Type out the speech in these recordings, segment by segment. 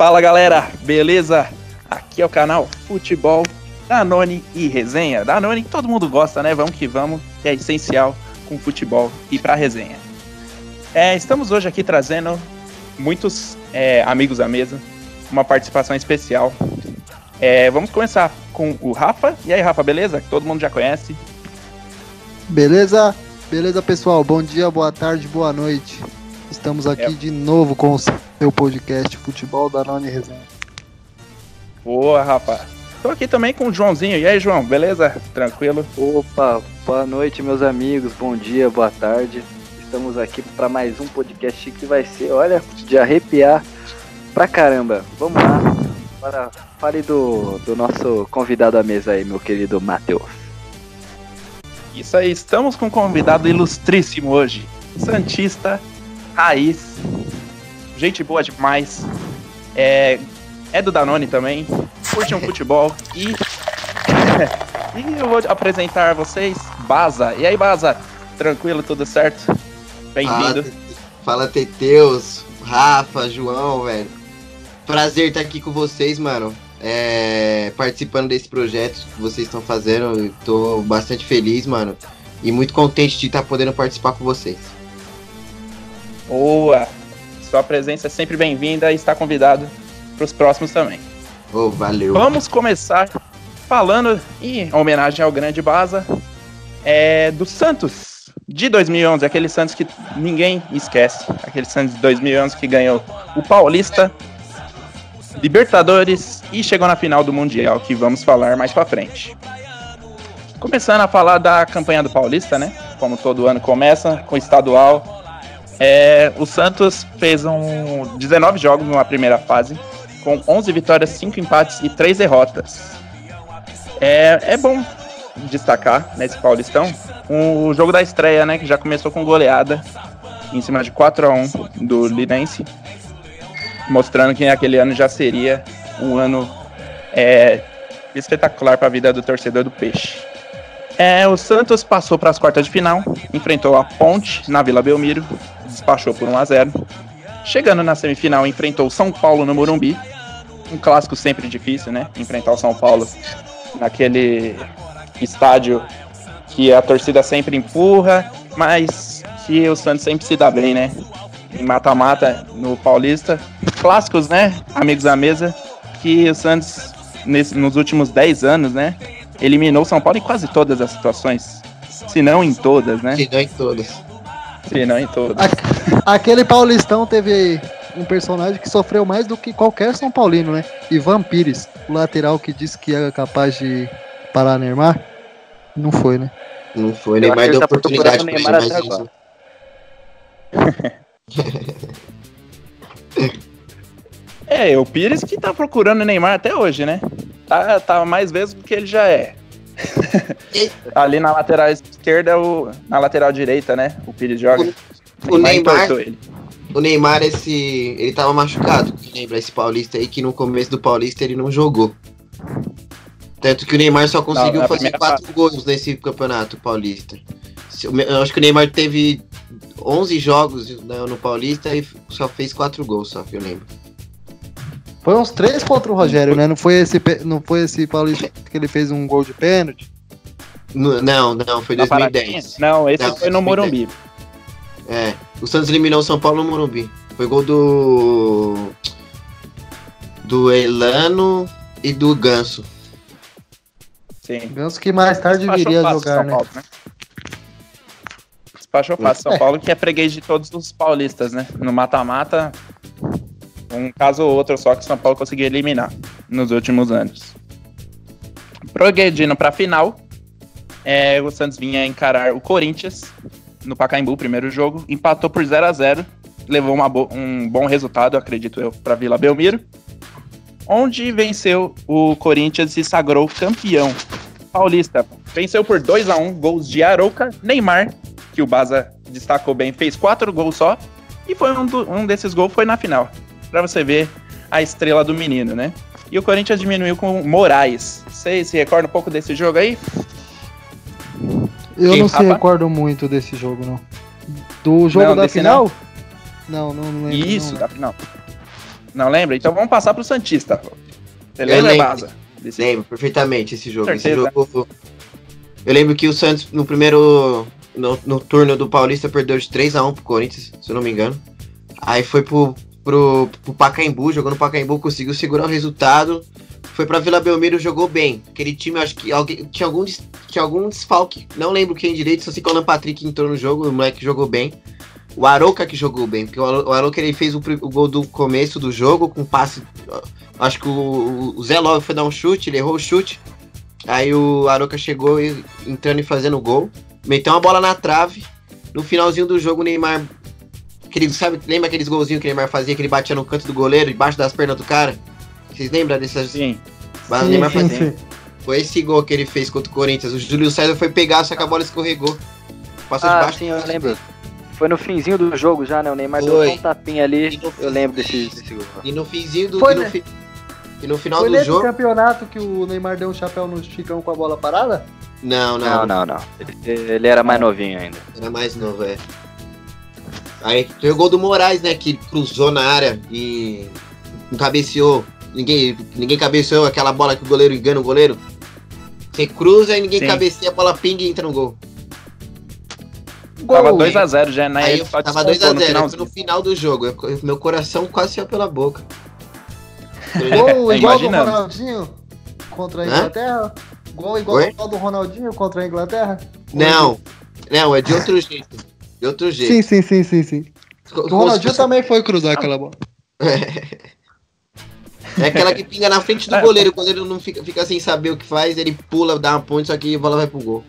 Fala galera, beleza? Aqui é o canal Futebol Danone e Resenha. Danone todo mundo gosta, né? Vamos que vamos, que é essencial com futebol e pra resenha. É, estamos hoje aqui trazendo muitos é, amigos à mesa, uma participação especial. É, vamos começar com o Rafa. E aí, Rafa, beleza? Que todo mundo já conhece. Beleza? Beleza, pessoal? Bom dia, boa tarde, boa noite. Estamos aqui É. de novo com o seu podcast Futebol da Noni Resenha. Boa, Rafa. Tô aqui também com o Joãozinho. E aí, João, beleza? Tranquilo? Opa, boa noite, meus amigos. Bom dia, boa tarde. Estamos aqui para mais um podcast que vai ser, olha, de arrepiar pra caramba. Vamos lá. Agora, fale do, do nosso convidado à mesa aí, meu querido Matheus. Isso aí, estamos com um convidado ilustríssimo hoje. Santista, raiz, gente boa demais. É, é do Danone também, curte um futebol e. e eu vou apresentar a vocês Baza. E aí, Baza? Tranquilo, tudo certo? Bem-vindo. Fala, Teteus, Rafa, João, velho. Prazer estar aqui com vocês, mano. É, participando desse projeto que vocês estão fazendo. Eu tô bastante feliz, mano. E muito contente de estar podendo participar com vocês. Boa! Sua presença é sempre bem-vinda e está convidado para os próximos também. Ô, valeu. Vamos começar falando em homenagem ao grande Baza é, do Santos de 2011, aquele Santos que ninguém esquece, aquele Santos de 2011 que ganhou o Paulista, Libertadores e chegou na final do Mundial, que vamos falar mais pra frente. Começando a falar da campanha do Paulista, né? Como todo ano começa com o estadual. É, o Santos fez um 19 jogos numa primeira fase, com 11 vitórias, 5 empates e 3 derrotas. É, é bom destacar nesse Paulistão o jogo da estreia, né? Que já começou com goleada em cima de 4 a 1 do Linense, mostrando que aquele ano já seria um ano é, espetacular para a vida do torcedor do Peixe. É, o Santos passou para as quartas de final, enfrentou a Ponte na Vila Belmiro, despachou por 1 a 0. Chegando na semifinal, enfrentou o São Paulo no Morumbi, um clássico sempre difícil, né? Enfrentar o São Paulo naquele estádio que a torcida sempre empurra, mas que o Santos sempre se dá bem, né? Em mata-mata no Paulista. Clássicos, né? Amigos à mesa, que o Santos, nesse- nos últimos 10 anos, né? Eliminou o São Paulo em quase todas as situações. Se não em todas, né? Se não em todas. Se não em todas. Aquele Paulistão teve um personagem que sofreu mais do que qualquer São Paulino, né? Ivan Pires, o lateral que disse que era capaz de parar Neymar. Não foi, né? Não foi, Eu nem acho mais que ele deu tá oportunidade ele, Neymar até. É, o Pires que tá procurando o Neymar até hoje, né? Tá, tá mais vezes do que ele já é. Ali na lateral esquerda, o, na lateral direita, né? O Pires joga. O Neymar, entortou ele. o Neymar, esse. Ele tava machucado. Lembra esse Paulista aí que no começo do Paulista ele não jogou. Tanto que o Neymar só conseguiu na fazer quatro gols nesse campeonato paulista. Eu acho que o Neymar teve 11 jogos no, no Paulista e só fez quatro gols, só que eu lembro. Foi uns três contra o Rogério, né? Não foi esse, não foi esse Paulista que ele fez um gol de pênalti? No- não, não, foi Na 2010. Paradinha? Não, esse Não, foi no 2010. Morumbi. É, o Santos eliminou o São Paulo no Morumbi. Foi gol do. Do Elano e do Ganso. Sim. Ganso que mais tarde Despachou viria a fácil jogar, São né? Paulo, né? Despachou fácil São É. Paulo, que é freguês de todos os paulistas, né? No mata-mata, um caso ou outro só que o São Paulo conseguiu eliminar nos últimos anos. Progredindo pra final, é, o Santos vinha encarar o Corinthians no Pacaembu, primeiro jogo, empatou por 0 a 0 levou bo- um bom resultado, acredito eu, para Vila Belmiro, onde venceu o Corinthians e sagrou campeão paulista. Venceu por 2 a 1 gols de Arouca, Neymar, que o Baza destacou bem, fez quatro gols só, e foi um, do- um desses gols foi na final. Pra você ver a estrela do menino, né? E o Corinthians diminuiu com o Moraes. Vocês se recordam um pouco desse jogo aí? Eu Quem, não se recordo muito desse jogo, não. Do jogo Não, da final? Não, não, não lembro. Isso, não. da final. Não lembra? Então vamos passar pro Santista. Você lembra, lembro. Baza? Desse- Lembro perfeitamente esse jogo. Esse jogo. Eu lembro que o Santos, no primeiro. No, no turno do Paulista, perdeu de 3x1 pro Corinthians, se eu não me engano. Aí foi pro, pro, pro Pacaembu, jogou no Pacaembu, conseguiu segurar o resultado. Foi pra Vila Belmiro, jogou bem. Aquele time, acho que alguém, tinha, algum, tinha algum desfalque. Não lembro quem direito, só sei que o Alan Patrick entrou no jogo, o moleque jogou bem. O Aroca que jogou bem, porque o Aro- o Aroca ele fez o, o gol do começo do jogo com passe. Acho que o, o Zé Love foi dar um chute, ele errou o chute. Aí o Aroca chegou e, entrando e fazendo o gol. Meteu uma bola na trave. No finalzinho do jogo, o Neymar. Aquele, sabe, lembra aqueles golzinhos que o Neymar fazia, que ele batia no canto do goleiro, debaixo das pernas do cara? Vocês lembram dessas. Sim. Mas o Sim, Neymar fazia. sim. Foi esse gol que ele fez contra o Corinthians. O Júlio César foi pegar, só que a bola escorregou. Passou Ah, debaixo. sim, eu lembro. Foi no finzinho do jogo já, né? O Neymar deu Foi. só um tapinha ali. Eu lembro desse, desse gol. E no finzinho do. Foi, e, no né? fi- e no final Foi do nesse jogo. campeonato que o Neymar deu um chapéu no Chicão com a bola parada? Não, Não, não, não, não. Ele, ele era mais novinho ainda. Era mais novo, é. Aí tem o gol do Moraes, né? Que cruzou na área e não cabeceou. Ninguém, ninguém cabeceou aquela bola que o goleiro engana o goleiro. Você cruza e ninguém Sim. cabeceia, a bola pinga e entra no gol. Tava Gol. 2x0 já, né? Aí eu tava descontou no 2x0, finalzinho. no final do jogo. Eu- meu coração quase saiu pela boca. Gol igual do. Ronaldinho contra a Hã? Inglaterra? Gol igual Oi? do Ronaldinho contra a Inglaterra? não, não, é de outro jeito. De outro jeito. Sim, sim, sim, sim, sim. O Ronaldinho também foi cruzar aquela bola. É aquela que pinga na frente do É. goleiro. O goleiro não fica, fica sem saber o que faz, ele pula, dá uma ponte, só que a bola vai pro gol.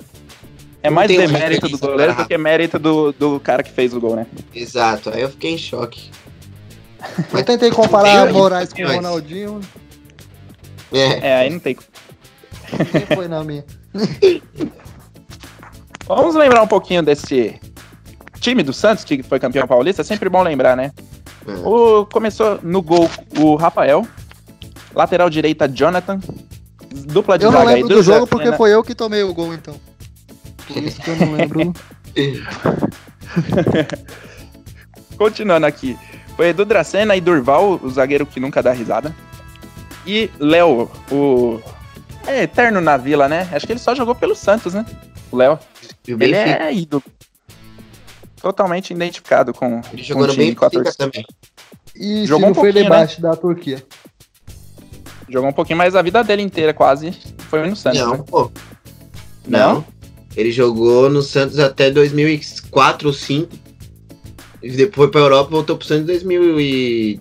É mais demérito do goleiro pra- do que mérito do, do cara que fez o gol, né? Exato, aí eu fiquei em choque. Eu tentei comparar Eu- Moraes com o Mas- Ronaldinho, É, É, aí não tem. quem foi na minha? Vamos lembrar um pouquinho desse time do Santos, que foi campeão paulista. É sempre bom lembrar, né? O, começou no gol o Rafael, lateral direita Jonathan, dupla de Eu não zaga aí lembro do jogo Zé porque foi eu que tomei o gol, então. Por isso que eu não lembro. Continuando aqui. Foi Edu Dracena e Durval, o zagueiro que nunca dá risada. E Léo, o. É eterno na vila, né? Acho que ele só jogou pelo Santos, né? O Léo. Ele é ídolo. Totalmente identificado com, ele com jogou o no time, com a torcida. também. E Jogou um foi pouquinho, debate da Turquia. Jogou um pouquinho mais a vida dele inteira, quase. Foi no Santos. Não, né? pô. Não? Não. Ele jogou no Santos até 2004 ou 2005. E depois foi pra Europa e voltou pro Santos em 2011,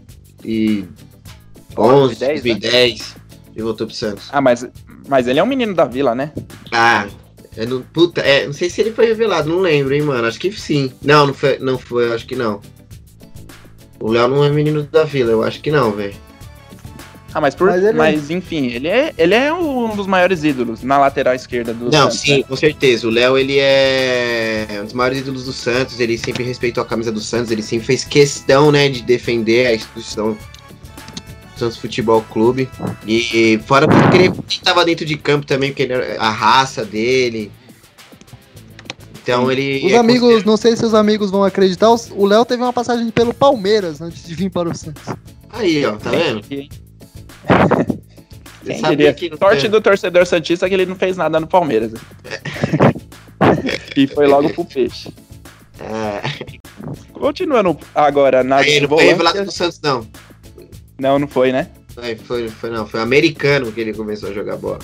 2010, 2010. E voltou pro Santos. Ah, mas, mas ele é um menino da vila, né? Ah, é no, puta, é, não sei se ele foi revelado, não lembro, hein, mano. Acho que sim. Não, não foi, não foi, acho que não. O Léo não é menino da vila, eu acho que não, velho. Ah, mas, por, Mas mas, ele- enfim, ele é, ele é um dos maiores ídolos na lateral esquerda do Não, Santos. sim, né? com certeza. O Léo, ele é um dos maiores ídolos do Santos. Ele sempre respeitou a camisa do Santos. Ele sempre fez questão, né, de defender a instituição Santos Futebol Clube. E fora porque ele estava dentro de campo também, porque ele a raça dele. Então ele. Os é amigos, não sei se os amigos vão acreditar, o Léo teve uma passagem pelo Palmeiras antes de vir para o Santos. Aí, ó, tá vendo? Quem, Você quem sabia diria? que Sorte do torcedor Santista que ele não fez nada no Palmeiras. e foi logo pro peixe. É, Continuando agora na aí, não foi revelado do Santos, não. Não, não foi, né? Foi, foi, foi, não. Foi americano que ele começou a jogar bola.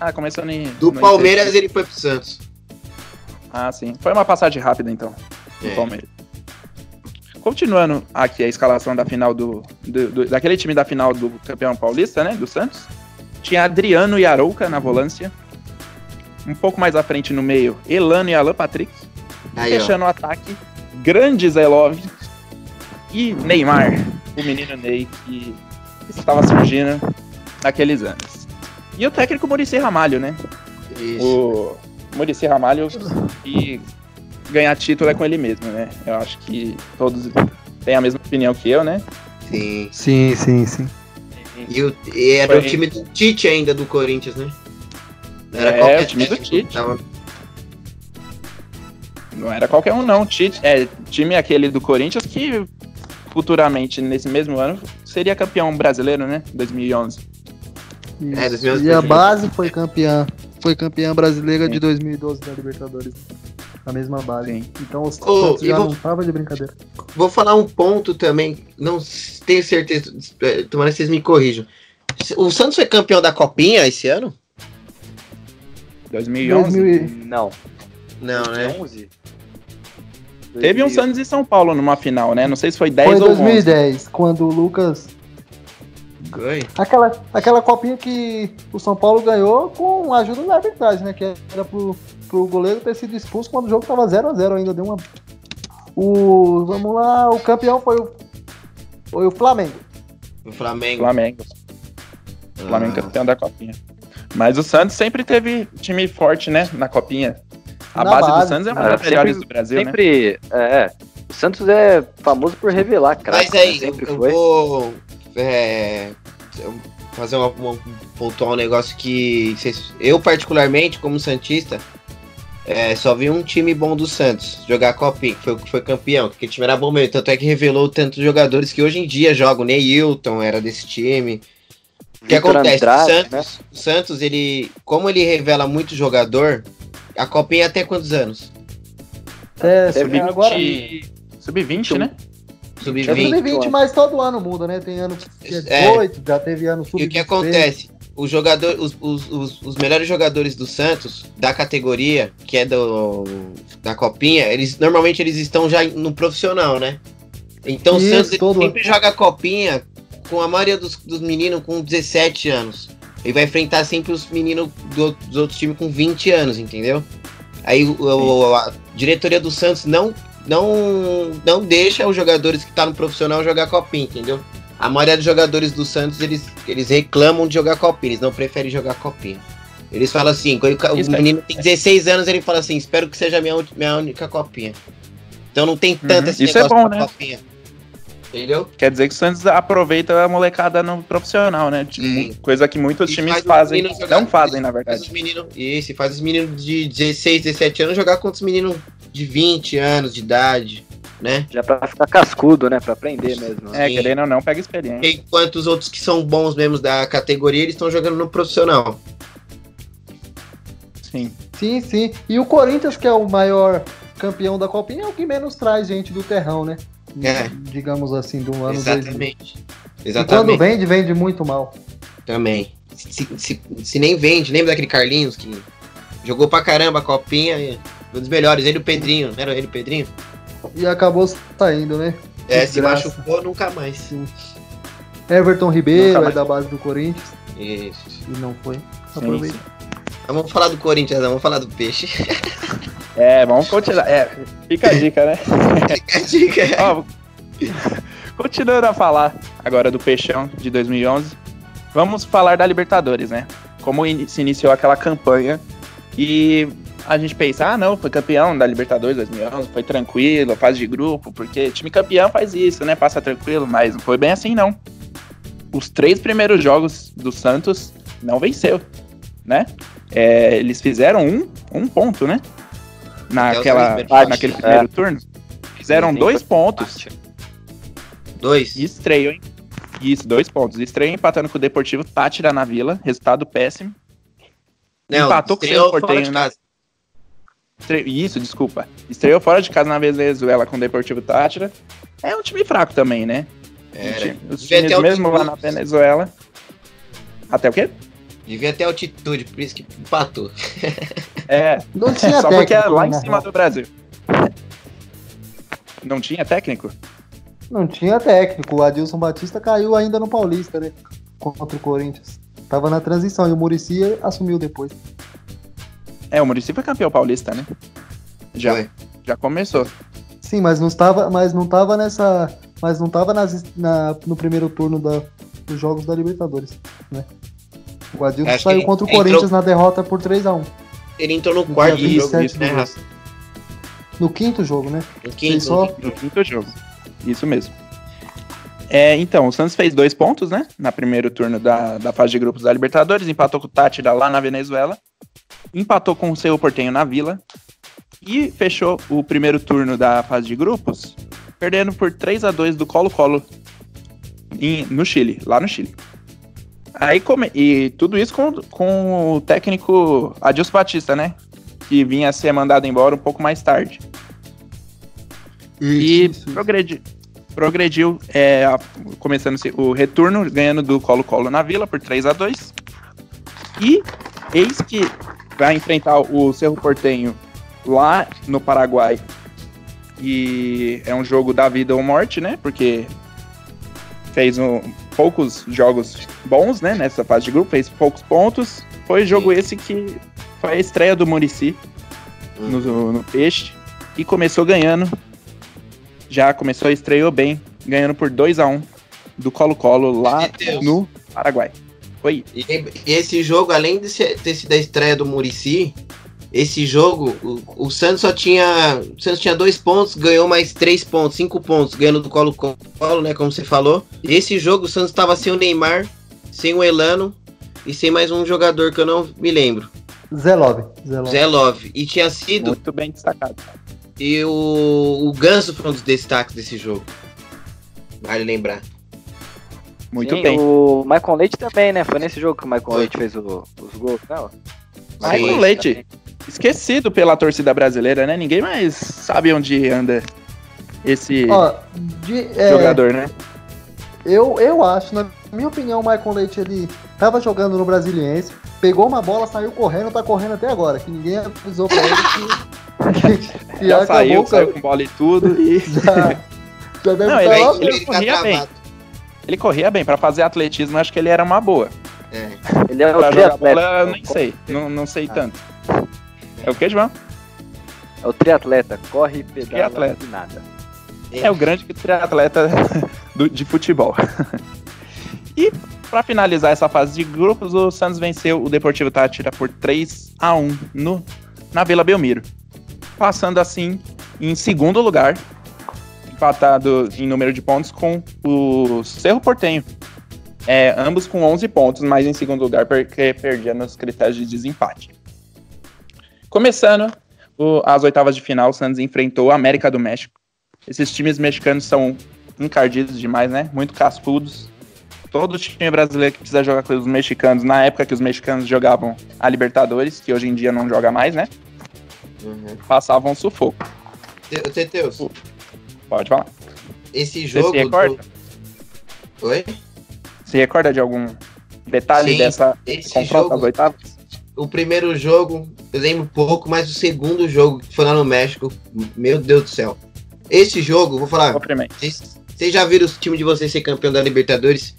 Ah, começou em. Do no Palmeiras ele foi pro Santos. Ah, sim. Foi uma passagem rápida, então, do É. Palmeiras. Continuando aqui a escalação da final do, do- do- daquele time da final do campeão paulista, né, do Santos. Tinha Adriano e Arouca na volância. Um pouco mais à frente no meio, Elano e Alan Patrick. Aí, ó. Fechando o ataque, grande Love e Neymar, o menino Ney que estava surgindo naqueles anos. E o técnico Muricy Ramalho, né? Isso. O Muricy Ramalho e ganhar título é com ele mesmo, né? Eu acho que todos têm a mesma opinião que eu, né? Sim. Sim, sim, sim. E, o, e era Foi- o time do Tite ainda do Corinthians, né? Não É, qualquer o time do Tite. tava- Não era qualquer um, não. Tite, é time aquele do Corinthians que futuramente, nesse mesmo ano, seria campeão brasileiro, né? 2011. Isso. É, 2011 e a base foi campeã. Foi campeã brasileira Sim. de 2012 da Libertadores. A mesma base. Sim. Então o Ô, Santos e já vou- não tava de brincadeira. Vou falar um ponto também, não tenho certeza, eh, tomara que vocês me corrijam. O Santos foi campeão da Copinha esse ano? 2011. 2000 e- Não. Não, né? 11? Teve um Santos e São Paulo numa final, né? Não sei se foi 10 Foi ou 11. 2010, quando o Lucas. Foi. Aquela, aquela copinha que o São Paulo ganhou com a ajuda da arbitragem, né? Que era pro, pro goleiro ter sido expulso quando o jogo tava 0x0 ainda. Deu uma. O. Vamos lá, o campeão foi o. Foi o Flamengo. O Flamengo. Flamengo. Flamengo Ah, campeão da Copinha. Mas o Santos sempre teve time forte, né? Na Copinha. A Na base, do base. Santos é uma Ah, das melhores sempre- do Brasil, né? Sempre. É. O Santos é famoso por revelar, cara. Mas aí, eu, sempre eu foi. vou é, eu- fazer uma, uma, pontuar um negócio que vocês- eu, particularmente, como Santista, é, só vi um time bom do Santos jogar a Copinha, que foi o que foi campeão, porque o time era bom mesmo. Tanto é que revelou tantos jogadores que hoje em dia jogam. Neilton era desse time. O que acontece? Andrade, o, né? Santos, o Santos, ele, como ele revela muito jogador, a Copinha é até quantos anos? É, Teve agora. Sub-20, né? É Sub-20. sub-20, mas todo ano muda, né? Tem ano que é É. 18, já teve ano sub E o que acontece? Os, jogador, os, os, os, os melhores jogadores do Santos, da categoria, que é do, da Copinha, eles normalmente eles estão já no profissional, né? Então o Isso, Santos ele todo sempre joga a Copinha com a maioria dos, dos meninos com 17 anos. E vai enfrentar sempre os meninos do- dos outros times com 20 anos, entendeu? Aí o- a diretoria do Santos não, não, não deixa os jogadores que estão no profissional jogar Copinha, entendeu? A maioria dos jogadores do Santos, eles, eles reclamam de jogar copinha, eles não preferem jogar copinha. Eles falam assim, quando o é- menino tem 16 anos, ele fala assim, espero que seja a minha, minha única copinha. Então não tem tanto Uhum. esse Isso é negócio bom, da né? copinha. Entendeu? Quer dizer que o Santos aproveita a molecada no profissional, né? Tipo, Sim. coisa que muitos E times faz fazem. jogar- Não fazem, na Faz verdade. os meninos, isso, faz os meninos de 16, 17 anos jogar contra os meninos de 20 anos de idade, né? Já pra ficar cascudo, né? Pra aprender mesmo. É, Sim. querendo ou não, pega experiência. Enquanto os outros que são bons mesmo da categoria, eles estão jogando no profissional. Sim. Sim, sim. E o Corinthians, que é o maior campeão da Copinha, é o que menos traz gente do terrão, né? É. Digamos assim, do ano 2000. Exatamente. E Exatamente. quando vende, vende muito mal. Também. Se, se, se nem vende, lembra daquele Carlinhos que jogou pra caramba a copinha, e um dos melhores, ele o Pedrinho, não era ele o Pedrinho? E acabou saindo, né? É, Que se graça. machucou nunca mais. Everton Ribeiro é da base do Corinthians Isso. e não foi. Sim, Aproveita. Vamos falar do Corinthians, não, vamos falar do peixe. É, vamos continuar. É, fica a dica, né? Fica a dica. Ó, continuando a falar agora do Peixão de 2011, vamos falar da Libertadores, né? Como in- se iniciou aquela campanha e a gente pensa, ah, não, foi campeão da Libertadores 2011, foi tranquilo, fase de grupo, porque time campeão faz isso, né? Passa tranquilo, mas não foi bem assim, não. Os três primeiros jogos do Santos não venceu, né? É, eles fizeram um, um ponto, né? Naquela, naquele é. primeiro turno. Fizeram dois pontos. Dois. E estreio, hein? Isso, dois pontos. Estreio empatando com o Deportivo Tátira na Vila. Resultado péssimo. empatou com o estreou Cerro de né? Isso, desculpa. Estreou fora de casa na Venezuela com o Deportivo Tátira. É um time fraco também, né? Era. Os times mesmo lá na Venezuela. Até o quê? Devia ter altitude, por isso que empatou. É, Não tinha só porque é técnico, lá em na cima do Brasil. Não tinha técnico? Não tinha técnico. O Adilson Batista caiu ainda no Paulista, né? Contra o Corinthians. Tava na transição e o Murici assumiu depois. É, o Muricy foi campeão paulista, né? Já, Foi. já começou. Sim, mas não estava, mas não tava nessa, mas não tava nas, na, no primeiro turno da, dos jogos da Libertadores, né? O Adilson Acho saiu contra o entrou- Corinthians na derrota por 3 a 1 Ele entrou no No quarto jogo, 27 isso, né, Rafa? No quinto jogo, né? No quinto. só- no quinto. Jogo. Isso mesmo. É, então, o Santos fez dois pontos, né? Na primeiro turno da, da fase de grupos da Libertadores, empatou com o Tátira lá na Venezuela, empatou com o Cerro Portenho na Vila e fechou o primeiro turno da fase de grupos perdendo por 3 a 2 do Colo-Colo em- no Chile, lá no Chile. Aí come... E tudo isso com, com o técnico Adilson Batista, né? Que vinha a ser mandado embora um pouco mais tarde. E Isso, isso. progredi- progrediu, é, começando o retorno, ganhando do Colo-Colo na Vila por 3 a 2 E eis que vai enfrentar o Cerro Portenho lá no Paraguai. E é um jogo da vida ou morte, né? Porque fez um- poucos jogos bons, né? Nessa fase de grupo, fez poucos pontos. Foi jogo esse que foi a estreia do Murici no, no Peixe e começou ganhando. Já começou, estreou bem, ganhando por 2 a 1 do Colo-Colo lá no Paraguai. Foi. E esse jogo, além de ser, ter sido a estreia do Murici, esse jogo, o, o Santos só tinha. O Santos tinha dois pontos, ganhou mais três pontos, cinco pontos, ganhando do Colo-Colo, né? Como você falou. E esse jogo, o Santos estava sem o Neymar, sem o Elano e sem mais um jogador que eu não me lembro. Zé Love. Zé Love. Zé Love. E tinha sido. Muito bem destacado. E o, o Ganso foi um dos destaques desse jogo. Vale lembrar. Muito Sim, bem. O Michael Leite também, né? Foi nesse jogo que o Michael. Leite fez o- os gols, não? Michael Sim. Leite, esquecido pela torcida brasileira, né? Ninguém mais sabe onde anda esse Ó, de- é, jogador, né? eu, eu acho, na minha opinião, o Michael Leite ele tava jogando no Brasiliense, pegou uma bola, saiu correndo, tá correndo até agora, que ninguém avisou pra ele que, que Já acabou saiu, saiu com bola e tudo. E Já, já Não, estar ele- lá. ele- corria tá bem. ele corria bem. Pra fazer atletismo, acho que ele era uma boa. É. Ele é o Pra jogar bola, eu nem sei. Não, não sei tanto. É o que, João? É o triatleta. Corre, pedala Triatleta. e nada. É o grande triatleta do- de futebol. e para finalizar essa fase de grupos, o Santos venceu o Deportivo Tátira por 3 a 1 no, na Vila Belmiro. Passando assim em segundo lugar, empatado em número de pontos com o Cerro Portenho. É, ambos com 11 pontos, mas em segundo lugar porque perdia nos critérios de desempate. Começando o- as oitavas de final, o Santos enfrentou o América do México. Esses times mexicanos são encardidos demais, né? Muito cascudos. Todo time brasileiro que precisa jogar com os mexicanos, na época que os mexicanos jogavam a Libertadores, que hoje em dia não joga mais, né? Uhum. Passavam sufoco. Te- Teteus, Pode falar. esse Você jogo. se recorda? do- Oi? Se recorda de algum detalhe Sim, dessa confronto jogo, das oitavas? O primeiro jogo, eu lembro pouco, mas o segundo jogo, que foi lá no México, meu Deus do céu. Esse jogo, vou falar, vocês, vocês já viram o time de vocês ser campeão da Libertadores?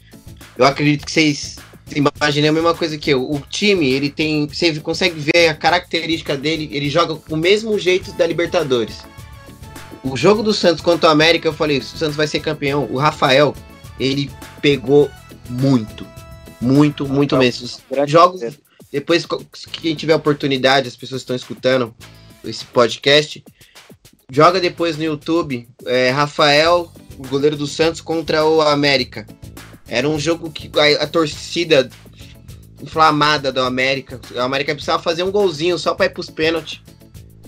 Eu acredito que vocês imaginem a mesma coisa que eu. O time, ele tem. Você consegue ver a característica dele, ele joga com o mesmo jeito da Libertadores. O jogo do Santos contra o América, eu falei, o Santos vai ser campeão. O Rafael, ele pegou muito. Muito, muito mesmo. Jogos. Depois, co- quem tiver oportunidade, as pessoas que estão escutando esse podcast, joga depois no YouTube é, Rafael, o goleiro do Santos, contra o América. Era um jogo que a, a torcida inflamada do América. O América precisava fazer um golzinho só para ir pros pênaltis.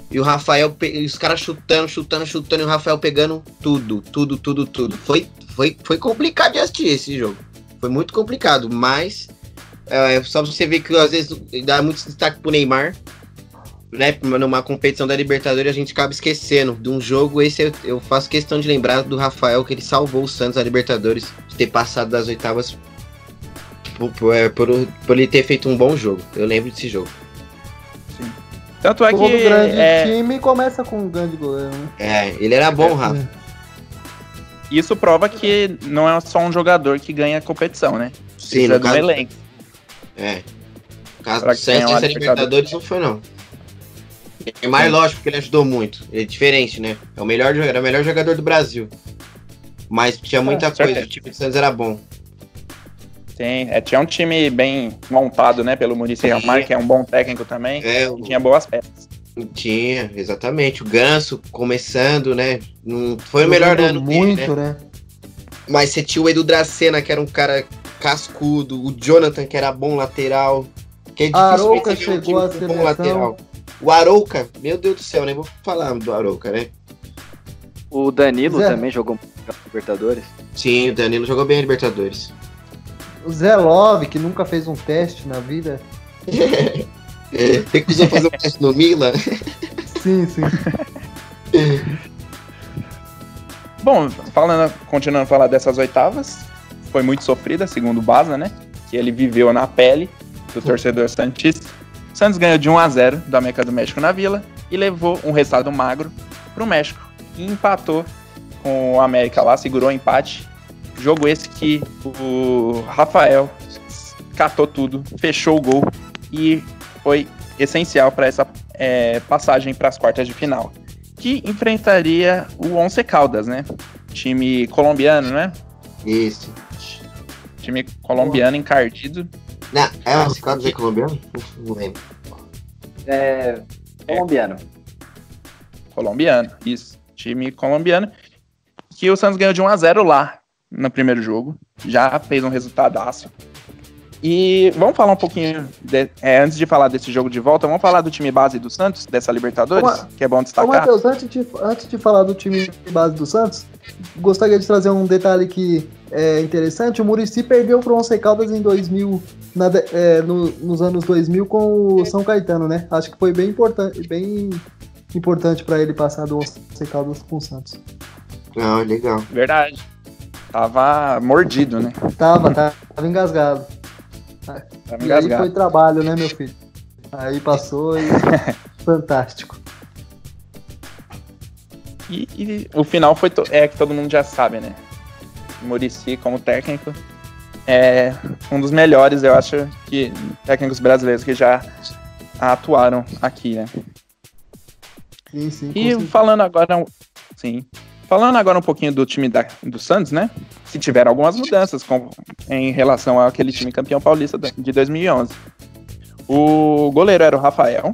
E o Rafael, os caras chutando, chutando, chutando, e o Rafael pegando tudo, tudo, tudo, tudo. Foi, foi, foi complicado de assistir esse jogo. Foi muito complicado, mas é, só pra você ver que às vezes dá muito destaque pro Neymar, né? Numa competição da Libertadores a gente acaba esquecendo de um jogo. Esse eu, eu faço questão de lembrar do Rafael, que ele salvou o Santos da Libertadores de ter passado das oitavas por, por, é, por, por ele ter feito um bom jogo. Eu lembro desse jogo. Tanto é Todo que grande é, time começa com um grande goleiro, né? É, ele era bom, Rafa. isso prova que não é só um jogador que ganha a competição, né? Sim, Precisa no caso, elenco. É. No caso Pra do essa Libertadores. Não foi, não. Neymar, Sim. lógico que ele ajudou muito. Ele é diferente, né? É o melhor, era o melhor jogador do Brasil. Mas tinha muita É, coisa. O time do Santos era bom. Tem, é, tinha um time bem montado, né, pelo Muricy. Ramar, que é um bom técnico também. É, o- E tinha boas peças. Tinha, exatamente. O Ganso começando, né? Não foi o melhor ano dele, muito, né? né? Mas você tinha o Edu Dracena, que era um cara cascudo. O Jonathan, que era bom lateral. Que é Arouca um chegou à com bom seleção. O Arouca, meu Deus do céu, nem vou falar do Arouca, né? O Danilo Zé. também jogou Libertadores. Sim, o Danilo jogou bem a Libertadores. O Zé Love, que nunca fez um teste na vida. Recusou fazer o teste no Milan. Sim, sim. Bom, falando, continuando a falar dessas oitavas, foi muito sofrida, segundo o Baza, né? Que ele viveu na pele do torcedor Santista. O Santos ganhou de 1 a 0 do América do México na Vila e levou um resultado magro pro México. E empatou com o América lá, segurou o empate. Jogo esse que o Rafael catou tudo, fechou o gol e foi essencial para essa é, passagem para as quartas de final. Que enfrentaria o Once Caldas, né? Time colombiano, né? Isso. Time colombiano encardido. Não, é o Cicados é colombiano? Não lembro. É. Colombiano. Colombiano, isso. Time colombiano. Que o Santos ganhou de 1 a 0 lá no primeiro jogo. Já fez um resultadaço. E vamos falar um pouquinho, de- é, antes de falar desse jogo de volta, vamos falar do time base do Santos, dessa Libertadores, Uma- que é bom Ô, destacar. Matheus, antes de, antes de falar do time base do Santos, gostaria de trazer um detalhe que é interessante. O Murici perdeu pro Once Caldas em 2000, na é, no- nos anos 2000 com o São Caetano, né? Acho que foi bem importante, bem importante para ele passar do Once Caldas com o Santos. Ah, legal. Verdade. Tava mordido, né? Tava, tá- tava engasgado. Tava E aí foi trabalho, né, meu filho? Aí passou e fantástico. E, e o final foi é que todo mundo já sabe, né? Murici como técnico é um dos melhores, eu acho, que técnicos brasileiros que já atuaram aqui, né? Sim, sim. E falando agora, sim, falando agora um pouquinho do time da, do Santos, né? Se tiveram algumas mudanças com- em relação àquele time campeão paulista de 2011. O goleiro era o Rafael,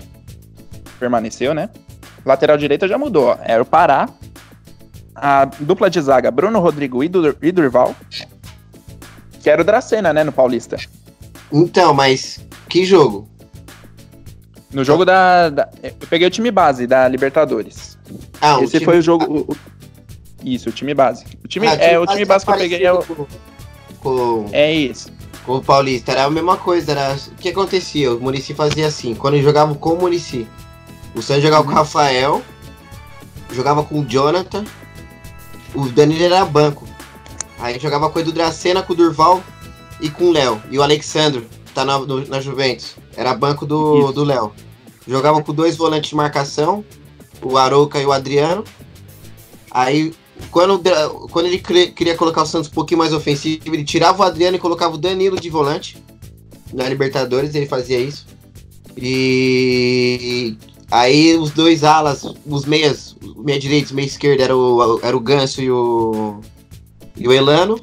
permaneceu, né? Lateral direita já mudou, ó, era o Pará. A dupla de zaga, Bruno Rodrigo e, Dur e Durval. Que era o Dracena, né, no Paulista. Então, mas que jogo? No jogo da, da- Eu peguei o time base da Libertadores. Ah, Esse foi o jogo. o- o- isso, o time base. O time, Ah, é, o time base que eu peguei é, o- Com, é isso. com o Paulista, era a mesma coisa. Era, o que acontecia? O Murici fazia assim, quando jogava com o Murici. O Santos jogava com o Rafael, jogava com o Jonathan, o Danilo era banco. Aí jogava com o Edu Dracena, com o Durval e com o Léo. E o Alexandro, tá na, no- na Juventus. Era banco do Isso. do Léo. Jogava com dois volantes de marcação, o Arouca e o Adriano. Aí, quando, quando ele cre- queria colocar o Santos um pouquinho mais ofensivo, ele tirava o Adriano e colocava o Danilo de volante. Na Libertadores ele fazia isso. E aí os dois alas, os meias, meia direita e meia esquerda era o, era o Ganso e o, e o Elano.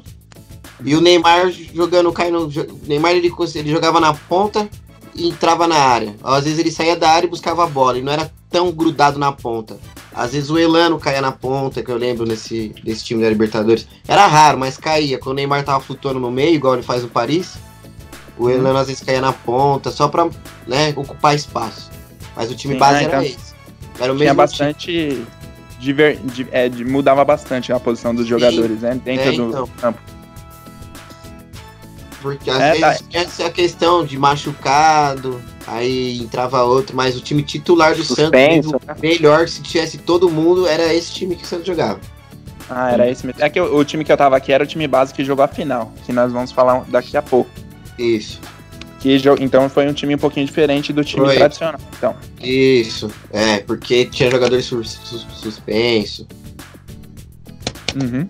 E o Neymar jogando, caindo. O Neymar ele, ele jogava na ponta e entrava na área. Às vezes ele saía da área e buscava a bola. E não era tão grudado na ponta. Às vezes o Elano caía na ponta, que eu lembro nesse, desse time da Libertadores. Era raro, mas caía. Quando o Neymar tava flutuando no meio, igual ele faz no Paris, o Elano às vezes caía na ponta, só pra né, ocupar espaço. Mas o time Sim, base ah, era então esse. Era o Tinha mesmo bastante. diver- di- é, de- mudava bastante a posição dos jogadores, né? Dentro É, do então. campo. Porque às É, vezes tinha essa questão de machucado, aí entrava outro, mas o time titular do Santos, Suspenso, mesmo, né? melhor se tivesse todo mundo, era esse time que o Santos jogava. Ah, era esse mesmo. É que o, o time que eu tava aqui era o time base que jogou a final, que nós vamos falar daqui a pouco. Isso, Que, então foi um time um pouquinho diferente do time Foi. tradicional. Então, isso. É, porque tinha jogadores sus- sus- suspenso. Uhum.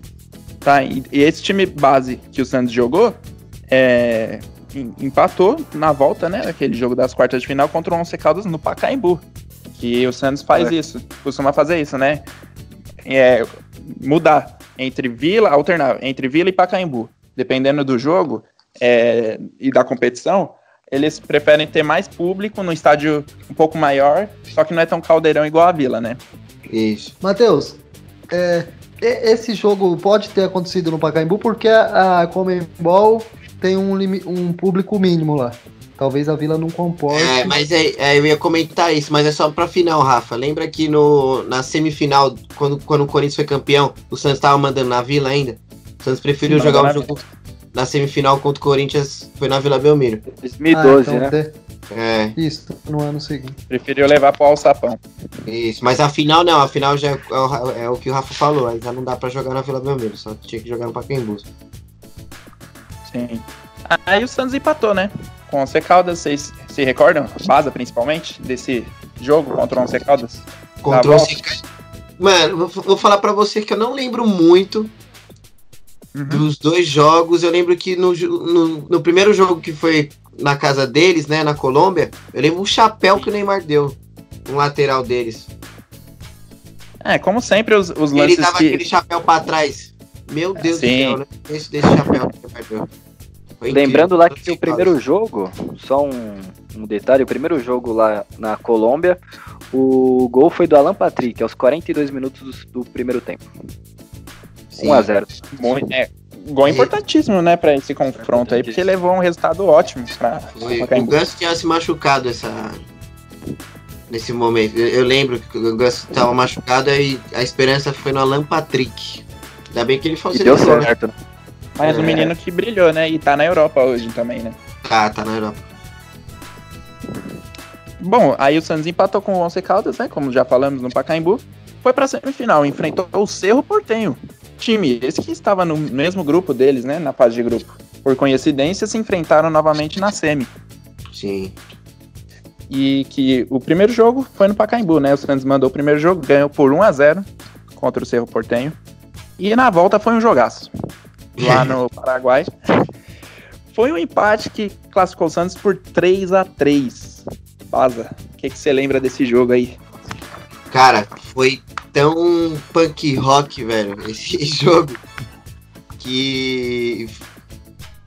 Tá, e, e esse time base que o Santos jogou é, em- empatou na volta, né? Aquele jogo das quartas de final contra o Once Caldas no Pacaembu. Que o Santos faz É. isso, costuma fazer isso, né? É, mudar entre Vila, alternar entre Vila e Pacaembu. Dependendo do jogo é, e da competição, eles preferem ter mais público no estádio um pouco maior, só que não é tão caldeirão igual a Vila, né? Isso. Matheus, é, esse jogo pode ter acontecido no Pacaembu porque a, a Comembol tem um, um público mínimo lá. Talvez a Vila não comporte. É, mas é, é, eu ia comentar isso, mas é só pra final, Rafa. Lembra que no, na semifinal, quando, quando o Corinthians foi campeão, o Santos tava mandando na Vila ainda? O Santos preferiu Sim, jogar o jogo na semifinal contra o Corinthians, foi na Vila Belmiro. 2012, Ah, então né? até- É, Isso, no ano seguinte. Preferiu levar pro alçapão. isso. Mas a final não, a final já é, o Ra- é o que o Rafa falou, aí já não dá pra jogar na Vila Belmiro, só tinha que jogar no Pacaembu. Sim. Aí o Santos empatou, né? Com o Once Caldas, vocês se recordam? Baza, principalmente, desse jogo contra o Once Caldas? Contra o bom. Cica- Mano, vou, vou falar pra você que eu não lembro muito Uhum. dos dois jogos. Eu lembro que no, no, no primeiro jogo que foi na casa deles, né, na Colômbia, eu lembro o chapéu que o Neymar deu no lateral deles. É, como sempre, os, os Ele lances dava que... aquele chapéu pra trás. Meu Deus Sim. do céu, né? Esse desse chapéu que o Neymar deu. Foi Lembrando incrível. lá que o primeiro jogo, só um, um detalhe, o primeiro jogo lá na Colômbia, o gol foi do Alan Patrick, aos 42 minutos do, do primeiro tempo. Sim. 1x0. Muito, é, gol importantíssimo, né, pra esse confronto aí, porque levou um resultado ótimo pra, Foi- pra o. Ganso tinha se machucado essa, nesse momento. Eu, eu lembro que o Ganso tava machucado e a esperança foi no Alan Patrick. Ainda bem que ele falou deu certo, né? Mas o É. menino que brilhou, né, e tá na Europa hoje também, né. Tá, tá na Europa. Bom, aí o Santos empatou com o Once Caldas, né? Como já falamos no Pacaembu. Foi pra semifinal, enfrentou o Cerro Portenho. Time esse que estava no mesmo grupo deles, né? Na fase de grupo. Por coincidência, se enfrentaram novamente na semi. Sim. E que o primeiro jogo foi no Pacaembu, né? O Santos mandou o primeiro jogo, ganhou por 1 a 0 contra o Cerro Portenho. E na volta foi um jogaço. Lá no Paraguai. Foi um empate que classificou o Santos por 3 a 3 Baza, o que que você lembra desse jogo aí? Cara, foi tão punk rock, velho, esse jogo. Que.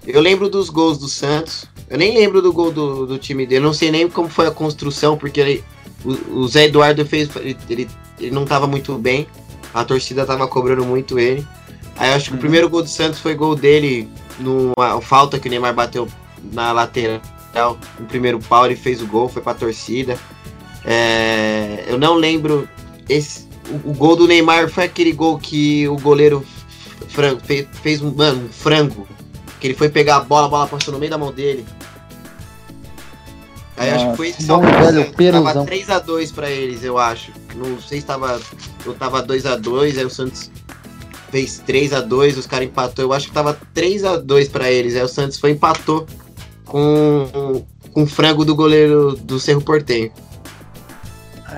Eu lembro dos gols do Santos. Eu nem lembro do gol do, do time dele. Não sei nem como foi a construção, porque ele- o, o Zé Eduardo fez. Ele, ele, ele não tava muito bem. A torcida tava cobrando muito ele. Aí eu acho que Uhum. o primeiro gol do Santos foi gol dele numa falta que o Neymar bateu na lateral. No primeiro pau, ele fez o gol, foi pra torcida. É, eu não lembro. Esse, o, o gol do Neymar foi aquele gol que o goleiro frango, fez, fez um, mano, um frango. Que ele foi pegar a bola, a bola passou no meio da mão dele. Aí eu acho que foi Nossa, só bom velho, Tava Peruzão. 3x2 pra eles, eu acho. Não sei se tava. Eu tava 2x2, aí o Santos fez 3x2, os caras empatou. Eu acho que tava 3x2 pra eles. Aí o Santos foi e empatou com, com o frango do goleiro do Cerro Portenho.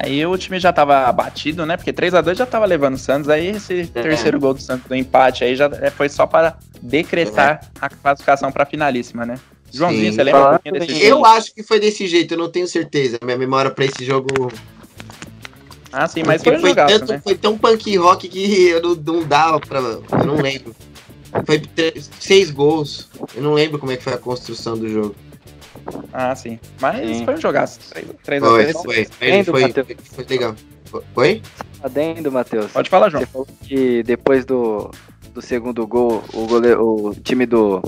Aí o time já tava abatido, né? Porque 3 a 2 já tava levando o Santos. Aí esse É. terceiro gol do Santos do empate aí já é, foi só para decretar a classificação pra finalíssima, né? Joãozinho, Sim. você lembra um pouquinho desse jogo? Eu acho que foi desse jeito, eu não tenho certeza. Minha memória pra esse jogo. Ah, sim, mas porque foi jogaço, tanto, né? foi tão punk rock que eu não, não dava pra. Eu não lembro. Foi três- seis gols. Eu não lembro como é que foi a construção do jogo. Ah, sim. Mas Sim. foi um jogaço. 3 a Foi, 3 foi. Foi, Matheus. foi legal. Foi? Adendo, Matheus. Pode falar, João. Você falou que depois do, do segundo gol, o, goleiro, o time do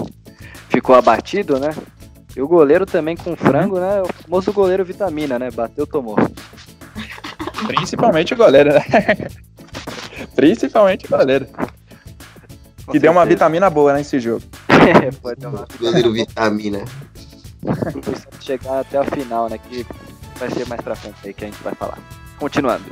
ficou abatido, né? E o goleiro também com frango, né? O famoso goleiro vitamina, né? Bateu, tomou. Principalmente o goleiro, né? Principalmente o goleiro. Com Que deu uma vitamina boa nesse jogo. Pode dar uma Goleiro vitamina. Chegar até a final, né? Que vai ser mais pra frente aí que a gente vai falar. Continuando.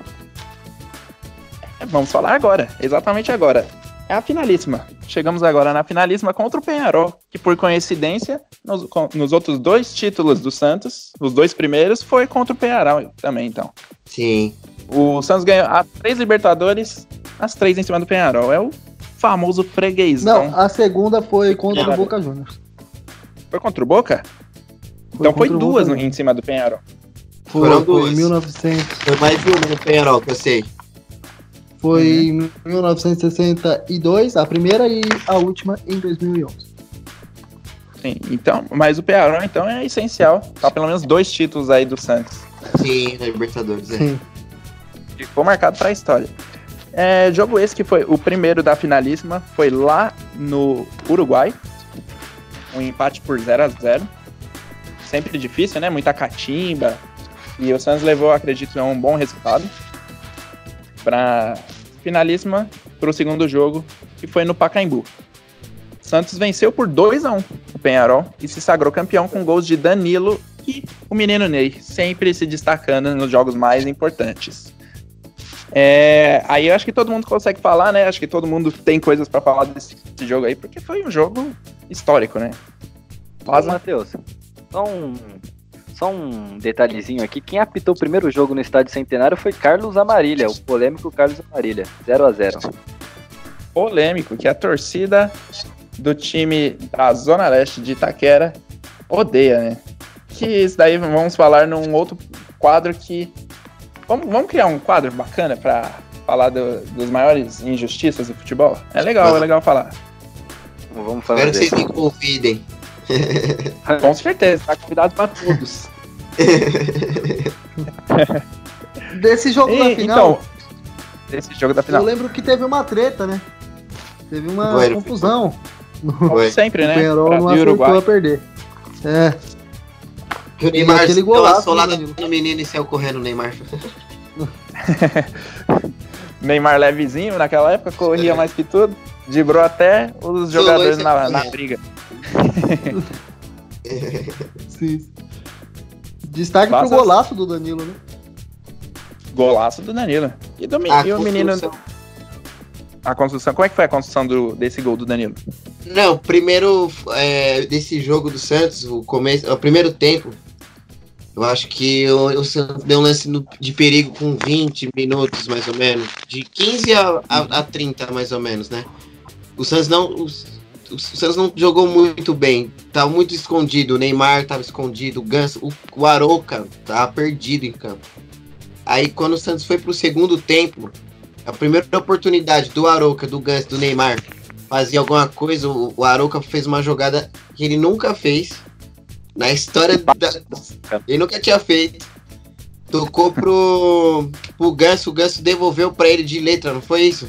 Vamos falar agora, exatamente agora. É a finalíssima. Chegamos agora na finalíssima contra o Penharol, que por coincidência, nos, com- nos outros dois títulos do Santos, os dois primeiros, foi contra o Penharol também, então. Sim. O Santos ganhou as três Libertadores, as três em cima do Penharol. É o famoso freguesão. Não, a segunda foi contra o Boca Juniors. Foi contra o Boca? Então foi duas no- em cima do Penharol. Foi, Foram foi duas. em 1900, Foi mais uma no Penharol, que eu sei. foi Uhum. em 1962, a primeira e a última em 2011. Sim, então, mas o Penharol, então, é essencial. Tá pelo menos dois títulos aí do Santos. Sim, na Libertadores, é. Sim. ficou marcado para a história. É, jogo esse que foi o primeiro da finalíssima, foi lá no Uruguai. um empate por 0 a 0 Sempre difícil, né? Muita catimba. E o Santos levou, acredito, um bom resultado para finalíssima para o segundo jogo, que foi no Pacaembu. Santos venceu por 2 a 1 o Penharol e se sagrou campeão com gols de Danilo e o menino Ney, sempre se destacando nos jogos mais importantes. É, aí eu acho que todo mundo consegue falar, né? Acho que todo mundo tem coisas para falar desse, desse, jogo aí, porque foi um jogo histórico, né? Mas, Matheus, só um, só um detalhezinho aqui. Quem apitou o primeiro jogo no estádio Centenário foi Carlos Amarília, o polêmico Carlos Amarília, 0 a 0 Polêmico, que a torcida do time da Zona Leste de Itaquera odeia, né? Que isso daí vamos falar num outro quadro que Vamos, vamos criar um quadro bacana para falar do, dos maiores injustiças do futebol? É legal, é legal falar. Vamos falar. Espero que vocês me convidem. Com certeza, tá convidado para todos. Desse jogo e, da final. Então, desse jogo da final. Eu lembro que teve uma treta, né? Teve uma Foi. confusão. Foi. Sempre, né? O Penharol não aceitou a perder. É. E o Neymar aquele golaço lá no menino e saiu correndo o Neymar. Neymar levezinho naquela época, corria mais que tudo. Dibrou até os jogadores na, na briga. Sim. Destaque Basta... pro golaço do Danilo, né? Golaço do Danilo. E, do, e o menino. A construção. Como é que foi a construção do, desse gol do Danilo? Não, primeiro é, desse jogo do Santos, o começo, o primeiro tempo, eu acho que o, Santos deu um lance no, de perigo com 20 minutos, mais ou menos. De 15 a, a, a 30, mais ou menos, né? O Santos não. O, o Santos não jogou muito bem. Tava muito escondido. O Neymar tava escondido. O Ganso, o, o Aroca tava perdido em campo. Aí quando o Santos foi pro segundo tempo, a primeira oportunidade do Aroca, do Ganso, do Neymar fazer alguma coisa, o, o Aroca fez uma jogada que ele nunca fez na história da. Ele nunca tinha feito. Tocou pro, pro Ganso, o Ganso devolveu pra ele de letra, não foi isso?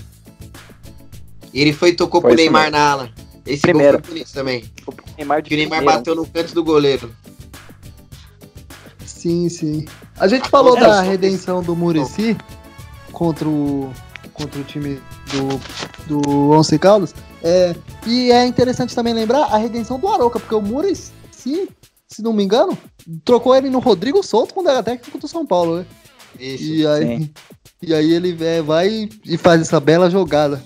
Ele foi e tocou foi pro Neymar mesmo. na ala. Esse Primeiro. gol foi bonito também. O Neymar, que o Neymar bateu no canto do goleiro. Sim, sim. A gente falou da redenção do Murici contra o, contra o time do, do Once Caldas. É, e é interessante também lembrar a redenção do Aroca, porque o Murici se não me engano, trocou ele no Rodrigo Souto quando era técnico do São Paulo, né? Isso, e aí, e aí ele é, vai e faz essa bela jogada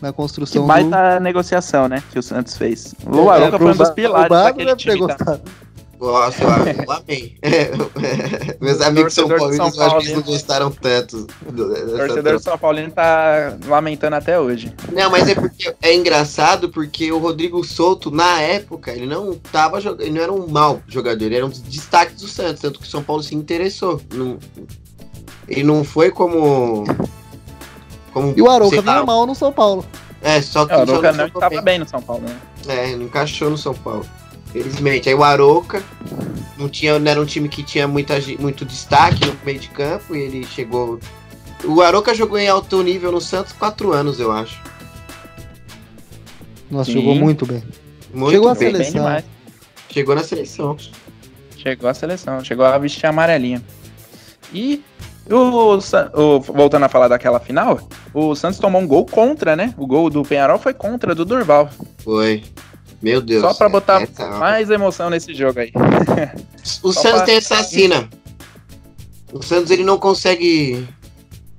na construção. Que baita do... negociação, né? Que o Santos fez. O é, é, foi um dos pilares daquele time. Gosto, eu amei. Meus amigos são paulinos, eu acho que eles não gostaram tanto. O torcedor de São Paulino tá lamentando até hoje. Não, mas é porque é engraçado porque o Rodrigo Souto, na época, ele não tava jogando, ele não era um mau jogador, ele era um dos destaques do Santos, tanto que o São Paulo se interessou. Não, ele não foi como. Como e o Arouca é mal no São Paulo. É, só que é, o Arouca não estava bem no São Paulo, né? É, não encaixou no São Paulo. Felizmente. Aí o Aroca não, tinha, não era um time que tinha muita, muito destaque no meio de campo e ele chegou. O Aroca jogou em alto nível no Santos quatro anos, eu acho. Nossa, Sim. jogou muito bem. Muito chegou bem. à seleção. Bem chegou na seleção. Chegou à seleção, chegou a vestir amarelinha. E o, o, voltando a falar daquela final, o Santos tomou um gol contra, né? O gol do Penharol foi contra do Durval. Foi. Meu Deus. Só pra botar é, mais emoção nesse jogo aí. O Santos pra... tem essa sina. O Santos ele não consegue.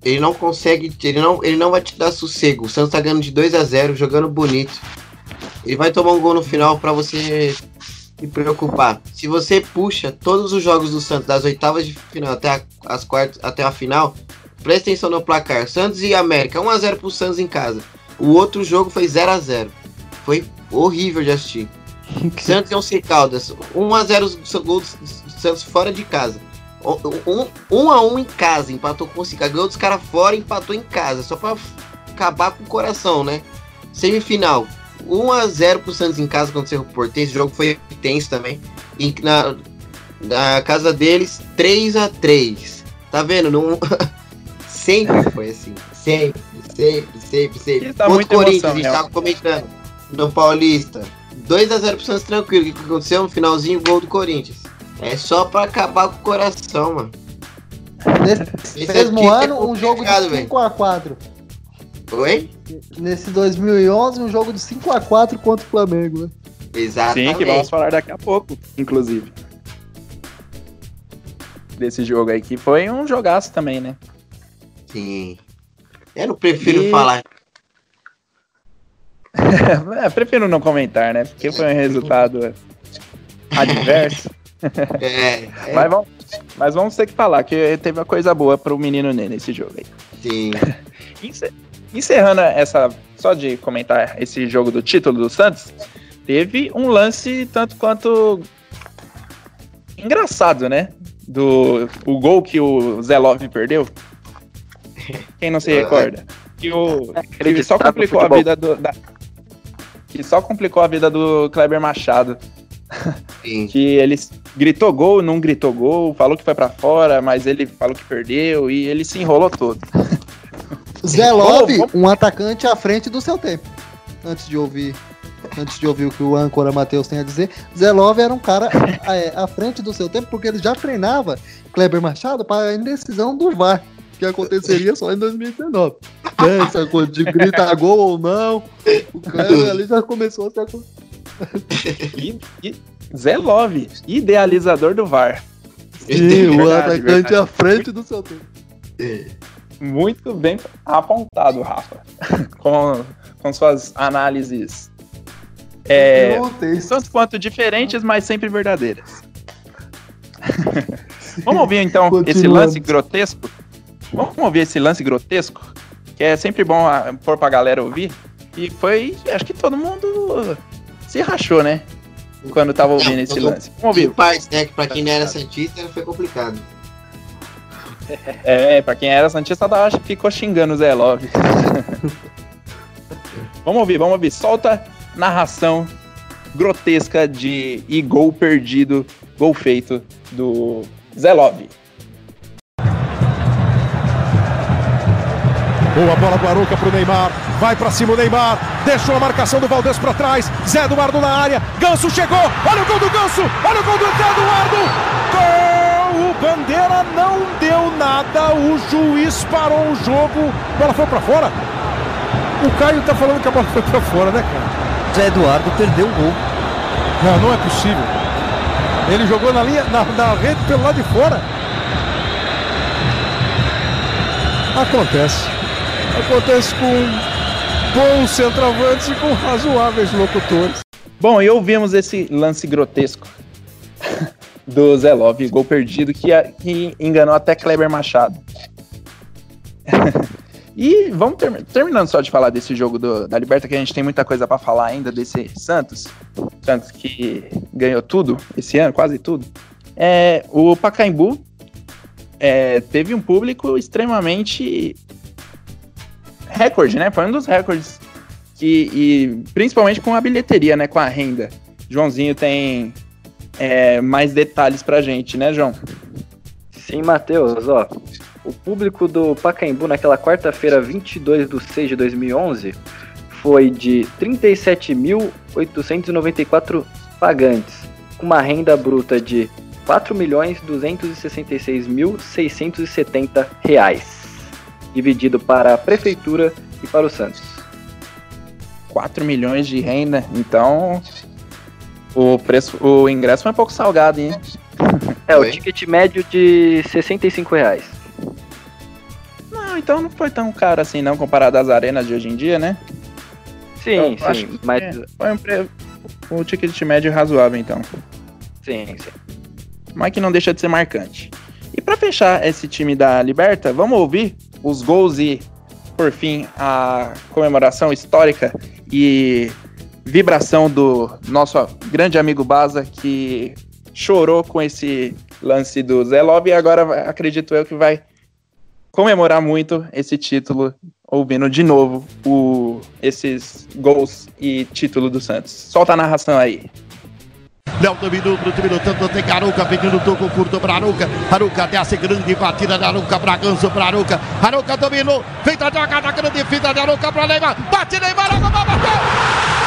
Ele não consegue. Ele não, ele não vai te dar sossego. O Santos tá ganhando de 2 a 0 jogando bonito. Ele vai tomar um gol no final para você se preocupar. Se você puxa todos os jogos do Santos das oitavas de final até a, as quartas, até a final, presta atenção no placar. Santos e América, 1 a 0 pro Santos em casa. O outro jogo foi 0 a 0 Foi horrível de assistir. Santos e Once Caldas, 1x0 gols do Santos fora de casa. 1x1 em casa, empatou com o Cica. Ganhou dos caras fora empatou em casa. Só pra acabar com o coração, né? Semifinal, 1x0 pro Santos em casa contra o Cerro Porteiro. Esse jogo foi tenso também. E na, na casa deles, 3x3. Tá vendo? Não... sempre foi assim. Sempre, sempre, sempre, sempre. Tá Contra o Corinthians, a gente tava comentando no Paulista. 2x0 pro Santos tranquilo. O que aconteceu? No finalzinho, gol do Corinthians. É só pra acabar com o coração, mano. Nesse Esse mesmo aqui é ano, um jogo de complicado, velho. 5x4. Oi? Nesse 2011, um jogo de 5x4 contra o Flamengo, né? Exatamente. Sim, que vamos falar daqui a pouco, inclusive. Desse jogo aí, que foi um jogaço também, né? Sim. Eu não prefiro E- falar. É, prefiro não comentar, né? Porque foi um resultado adverso. É, é, Mas, vamos, mas vamos ter que falar que teve uma coisa boa pro menino Ney nesse jogo aí. sim. Ence- Encerrando essa. Só de comentar esse jogo do título do Santos, teve um lance tanto quanto engraçado, né? Do o gol que o Zé Love perdeu. Quem não se recorda? Que, o, que só complicou a vida do. Da, que só complicou a vida do Kleber Machado. sim. Que ele gritou gol, não gritou gol, falou que foi pra fora, mas ele falou que perdeu e ele se enrolou todo. Zé Love, um atacante à frente do seu tempo. Antes de ouvir, antes de ouvir o que o âncora Matheus tem a dizer, Zé Love era um cara é, à frente do seu tempo porque ele já treinava Kleber Machado para a indecisão do VAR, que aconteceria só em 2019. Né, Essa coisa de gritar gol ou não, o Kleber ali já começou a se acon- E, e Zé Love, idealizador do VAR. Sim, o atacante à frente do seu tempo. Muito bem apontado, Rafa. com, com suas análises. É, tanto quanto diferentes, mas sempre verdadeiras. Vamos ouvir então esse lance grotesco? Vamos ouvir esse lance grotesco? Que é sempre bom ah, pôr pra galera ouvir. E foi. Acho que todo mundo se rachou, né? Quando tava ouvindo esse lance. Vamos ouvir. Em parte, né? Que pra quem não era Santista foi complicado. É, pra quem era Santista, acho que ficou xingando o Zé Love. vamos ouvir, vamos ouvir. Solta narração grotesca de e gol perdido, gol feito do Zé Love. Boa bola do Aruca pro Neymar. Vai pra cima o Neymar. Deixou a marcação do Valdez pra trás. Zé Eduardo na área. Ganso chegou. Olha o gol do Ganso. Olha o gol do Zé Eduardo. Gol! Bandeira não deu nada. O juiz parou o jogo. A bola foi pra fora? O Caio tá falando que a bola foi pra fora, né, cara? Zé Eduardo perdeu o gol. Não, não é possível. Ele jogou na linha, na, na rede pelo lado de fora. Acontece. Acontece com bons centroavantes e com razoáveis locutores. Bom, e ouvimos esse lance grotesco do Zé Love, gol perdido, que, que enganou até Kleber Machado. e vamos ter- terminando só de falar desse jogo do- da Liberta, que a gente tem muita coisa pra falar ainda desse Santos. Santos que ganhou tudo esse ano, quase tudo. É, o Pacaembu é, teve um público extremamente recorde, né? Foi um dos recordes que, e principalmente com a bilheteria, né? Com a renda. Joãozinho tem é, mais detalhes pra gente, né, João? Sim, Matheus, ó. O público do Pacaembu naquela quarta-feira, 22 de 6 de 2011, foi de 37.894 pagantes, com uma renda bruta de 4.266.670 reais, dividido para a prefeitura e para o Santos. 4 milhões de renda, então o preço, o ingresso foi um pouco salgado, hein? É, o ticket médio de 65 reais. Não, então não foi tão caro assim não, comparado às arenas de hoje em dia, né? Sim, Eu acho sim, que mas é, foi um pre... o ticket médio razoável, então. sim, sim. mas que não deixa de ser marcante. E para fechar esse time da Liberta, vamos ouvir os gols e, por fim, a comemoração histórica e vibração do nosso grande amigo Baza, que chorou com esse lance do Zé Love e agora acredito eu que vai comemorar muito esse título, ouvindo de novo o, esses gols e título do Santos. Solta a narração aí. Léo dominou pro time do Santos, tem Aruca pedindo toco curto pra Aruca. Aruca desce grande batida da Aruca Ganso pra Aruca. Aruca dominou, feita jogada grande, fita de Aruca pra Neymar. Bate Neymar, agora bateu!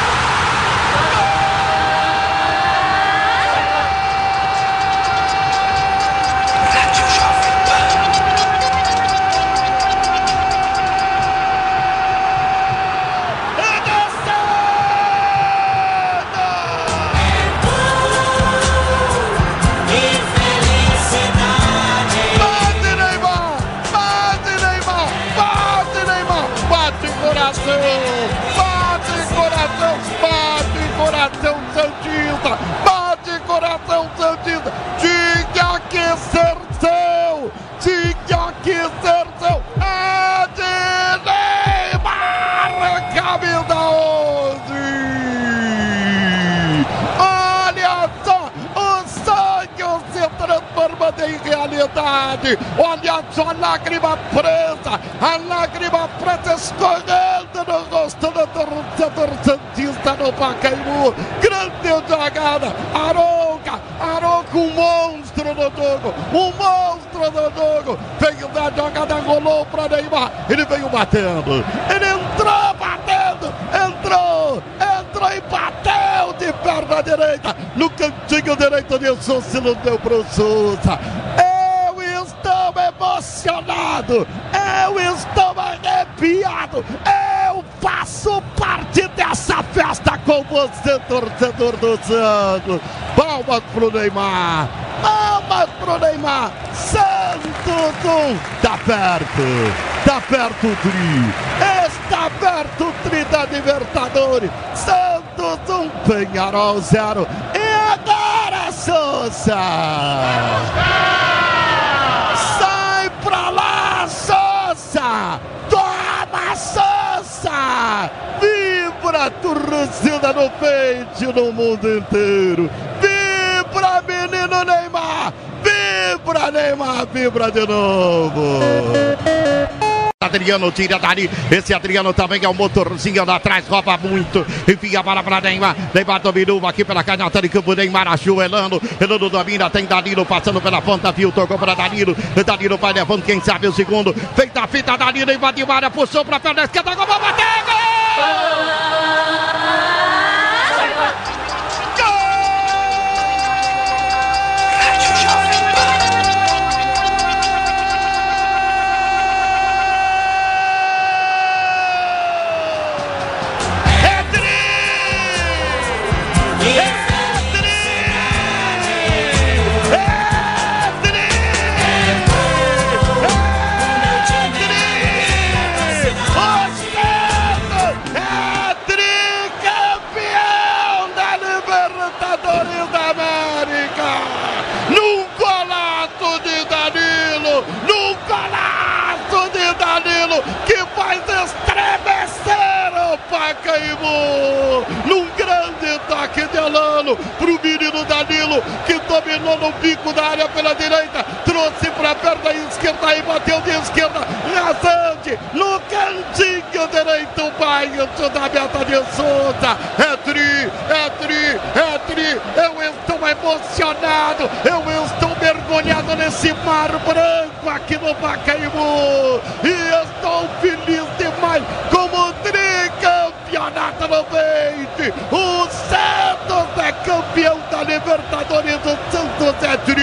Batendo, ele entrou batendo, entrou, entrou e bateu de perna direita, no cantinho direito de Souza, não deu pro Souza. Eu estou emocionado, eu estou arrepiado, eu faço parte dessa festa com você, torcedor do Santos. Palmas pro Neymar, palmas pro Neymar. Santos 1, tá perto, tá perto o Tri, está perto o Tri Libertadores. Santos 1, Penharol 0. E agora, Souza! Sai pra lá, Souza! Toma, Souza! Vibra torcida no peito no mundo inteiro! Vibra, menino Neymar! Vibra, Neymar! Vibra de novo! Adriano tira dali, esse Adriano também é um motorzinho lá atrás, rouba muito, enfia a bola para Neymar, Neymar dominou aqui pela canhota de campo, Neymar ajoelhando, Elano domina, tem Danilo passando pela ponta, viu, tocou para Danilo, Danilo vai levando, quem sabe o segundo, feita a fita, Danilo invadiu a área, puxou para a perna esquerda, gol, bateu, que Pacaembu. Num grande toque de Alano pro menino Danilo, que dominou no bico da área pela direita, trouxe para a perna esquerda e bateu de esquerda, rasante, no cantinho direito, baixo da meta de Souza. É tri, é tri, é tri, eu estou emocionado, eu estou mergulhado nesse mar branco aqui no Pacaembu. E estou feliz demais como tricampeonato no peito. O Santos é campeão da Libertadores. O Santos é tri.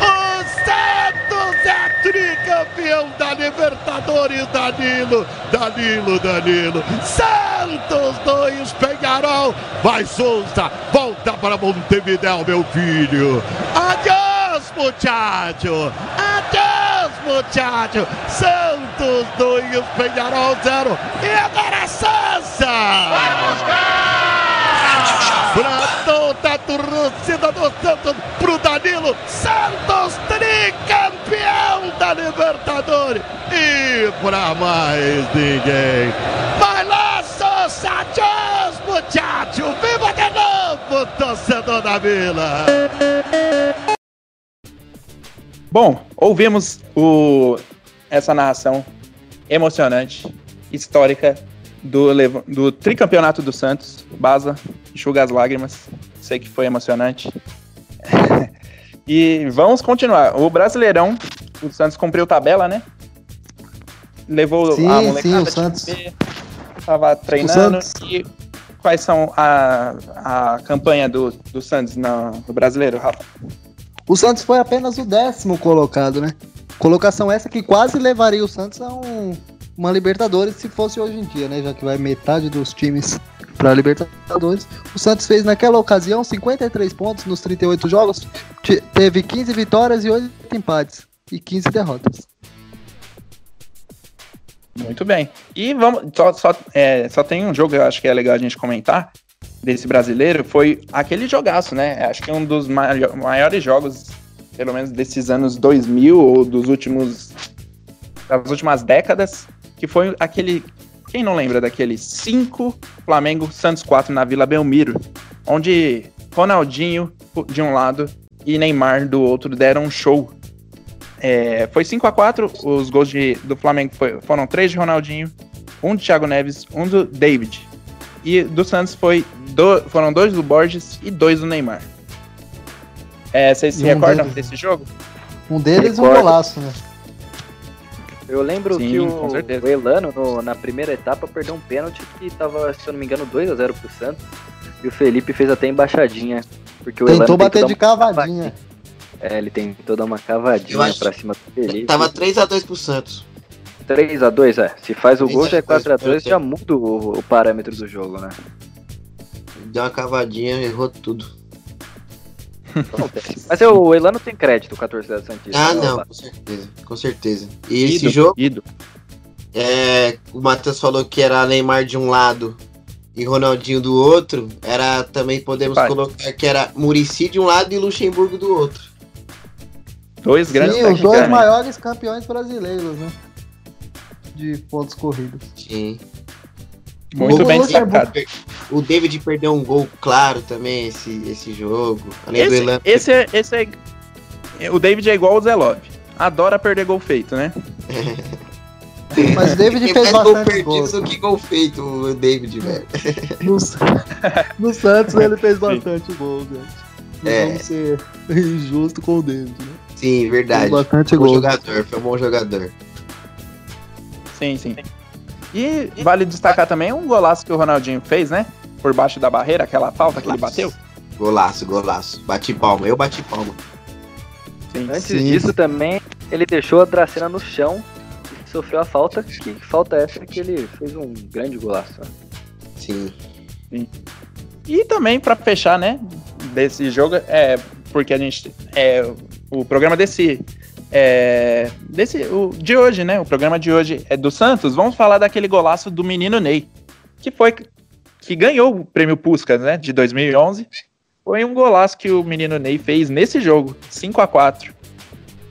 O Santos é tricampeão da Libertadores. Danilo, Danilo, Danilo. Santos 2, Penharol. Vai Souza, volta para Montevideo, meu filho. Adiós, muchacho. Adiós, muchacho. Santos 2, Penharol 0. E agora Sansa. Pra toda a torcida do Santos, pro Danilo. Santos tricampeão da Libertadores. E pra mais ninguém. Vai lá, Sousa. Adiós, muchacho. Viva de novo, torcedor da Vila. Bom, ouvimos o, essa narração emocionante, histórica do, do tricampeonato do Santos. Baza, enxuga as lágrimas. Sei que foi emocionante. e vamos continuar. O Brasileirão, o Santos cumpriu tabela, né? Levou Sim, a sim, molecada o de Santos. B, tava treinando. Santos. E quais são a, a campanha do, do Santos na- no Brasileiro, Rafa? O Santos foi apenas o décimo colocado, né? Colocação essa que quase levaria o Santos a um- uma Libertadores se fosse hoje em dia, né? Já que vai metade dos times para Libertadores. O Santos fez naquela ocasião 53 pontos nos 38 jogos, te- teve 15 vitórias e 8 empates e 15 derrotas. Muito bem. E vamos. Só, só, é, só tem um jogo que eu acho que é legal a gente comentar desse brasileiro. Foi aquele jogaço, né? Acho que um dos maio- maiores jogos, pelo menos desses anos 2000 ou dos últimos. das últimas décadas. Que foi aquele. Quem não lembra daquele 5 Flamengo Santos 4 na Vila Belmiro? Onde Ronaldinho de um lado e Neymar do outro deram um show. É, foi 5 a 4 os gols de, do Flamengo foi, foram três de Ronaldinho, um de Thiago Neves, um do David. E do Santos foi do, foram dois do Borges e dois do Neymar. É, vocês se um recordam deles- desse jogo? Um deles um Recordo. golaço, né? Eu lembro Sim, que o, o Elano, no- na primeira etapa, perdeu um pênalti que tava, se eu não me engano, 2x0 pro Santos. E o Felipe fez até embaixadinha. Porque o Elano Tentou bater tentou de cavadinha. É, ele tentou dar uma cavadinha pra cima do Felipe. Tava 3x2 pro Santos. 3x2, é. Se faz o gol já é 3x2, 4x2, já muda o, o parâmetro do jogo, né? Deu uma cavadinha, errou tudo. Mas o Elano tem crédito com a torcida Santista. Ah, né, não, Opa? com certeza. Com certeza. E esse Ido, jogo, ido. é, o Matheus falou que era Neymar de um lado e Ronaldinho do outro. Era também podemos Vai. colocar que era Murici de um lado e Luxemburgo do outro. Dois grandes Sim, os dois tecnicamente. maiores campeões brasileiros, né? De pontos corridos. Sim. Muito O bem Luxemburgo- destacado. O David perdeu um gol claro também esse, esse jogo. Além do Esse, Elan. esse, é, esse é. O David é igual o Zé Love. Adora perder gol feito, né? Mas o David fez mais gol bastante perdido gols. do que gol feito, o David, velho. No, no Santos ele fez bastante gols, gente. Não É. vamos ser injusto com o David, né? Sim, verdade. bastante Bom gols. jogador, foi um bom jogador. Sim, sim. E vale destacar também um golaço que o Ronaldinho fez, né? Por baixo da barreira, aquela falta que ele bateu. Golaço, golaço. Bati palma, eu bati palma. Sim. Antes Sim. disso também, ele deixou a Dracena no chão e sofreu a falta. Que falta essa que ele fez um grande golaço. né? Sim. E também pra fechar, né, desse jogo, é porque a gente é o programa desse é, desse o de hoje, né? O programa de hoje é do Santos. Vamos falar daquele golaço do menino Ney, que foi que ganhou o prêmio Puskas, né, de 2011. Foi um golaço que o menino Ney fez nesse jogo, 5 a 4.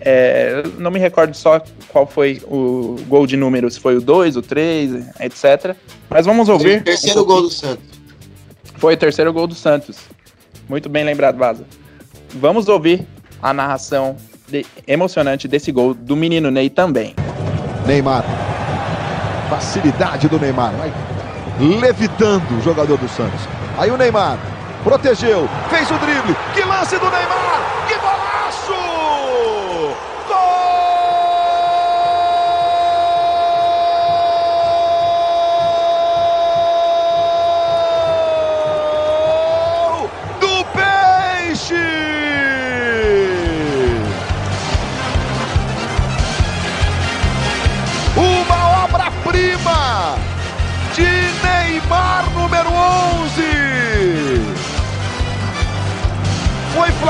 É, não me recordo só qual foi o gol de número, se foi o 2, o 3, etc. Mas vamos ouvir. Terceiro um gol do Santos. Foi o terceiro gol do Santos. Muito bem lembrado, Vaza. Vamos ouvir a narração de- emocionante desse gol do menino Ney também. Neymar. Facilidade do Neymar. Vai levitando o jogador do Santos. Aí o Neymar protegeu, fez o drible. Que lance do Neymar!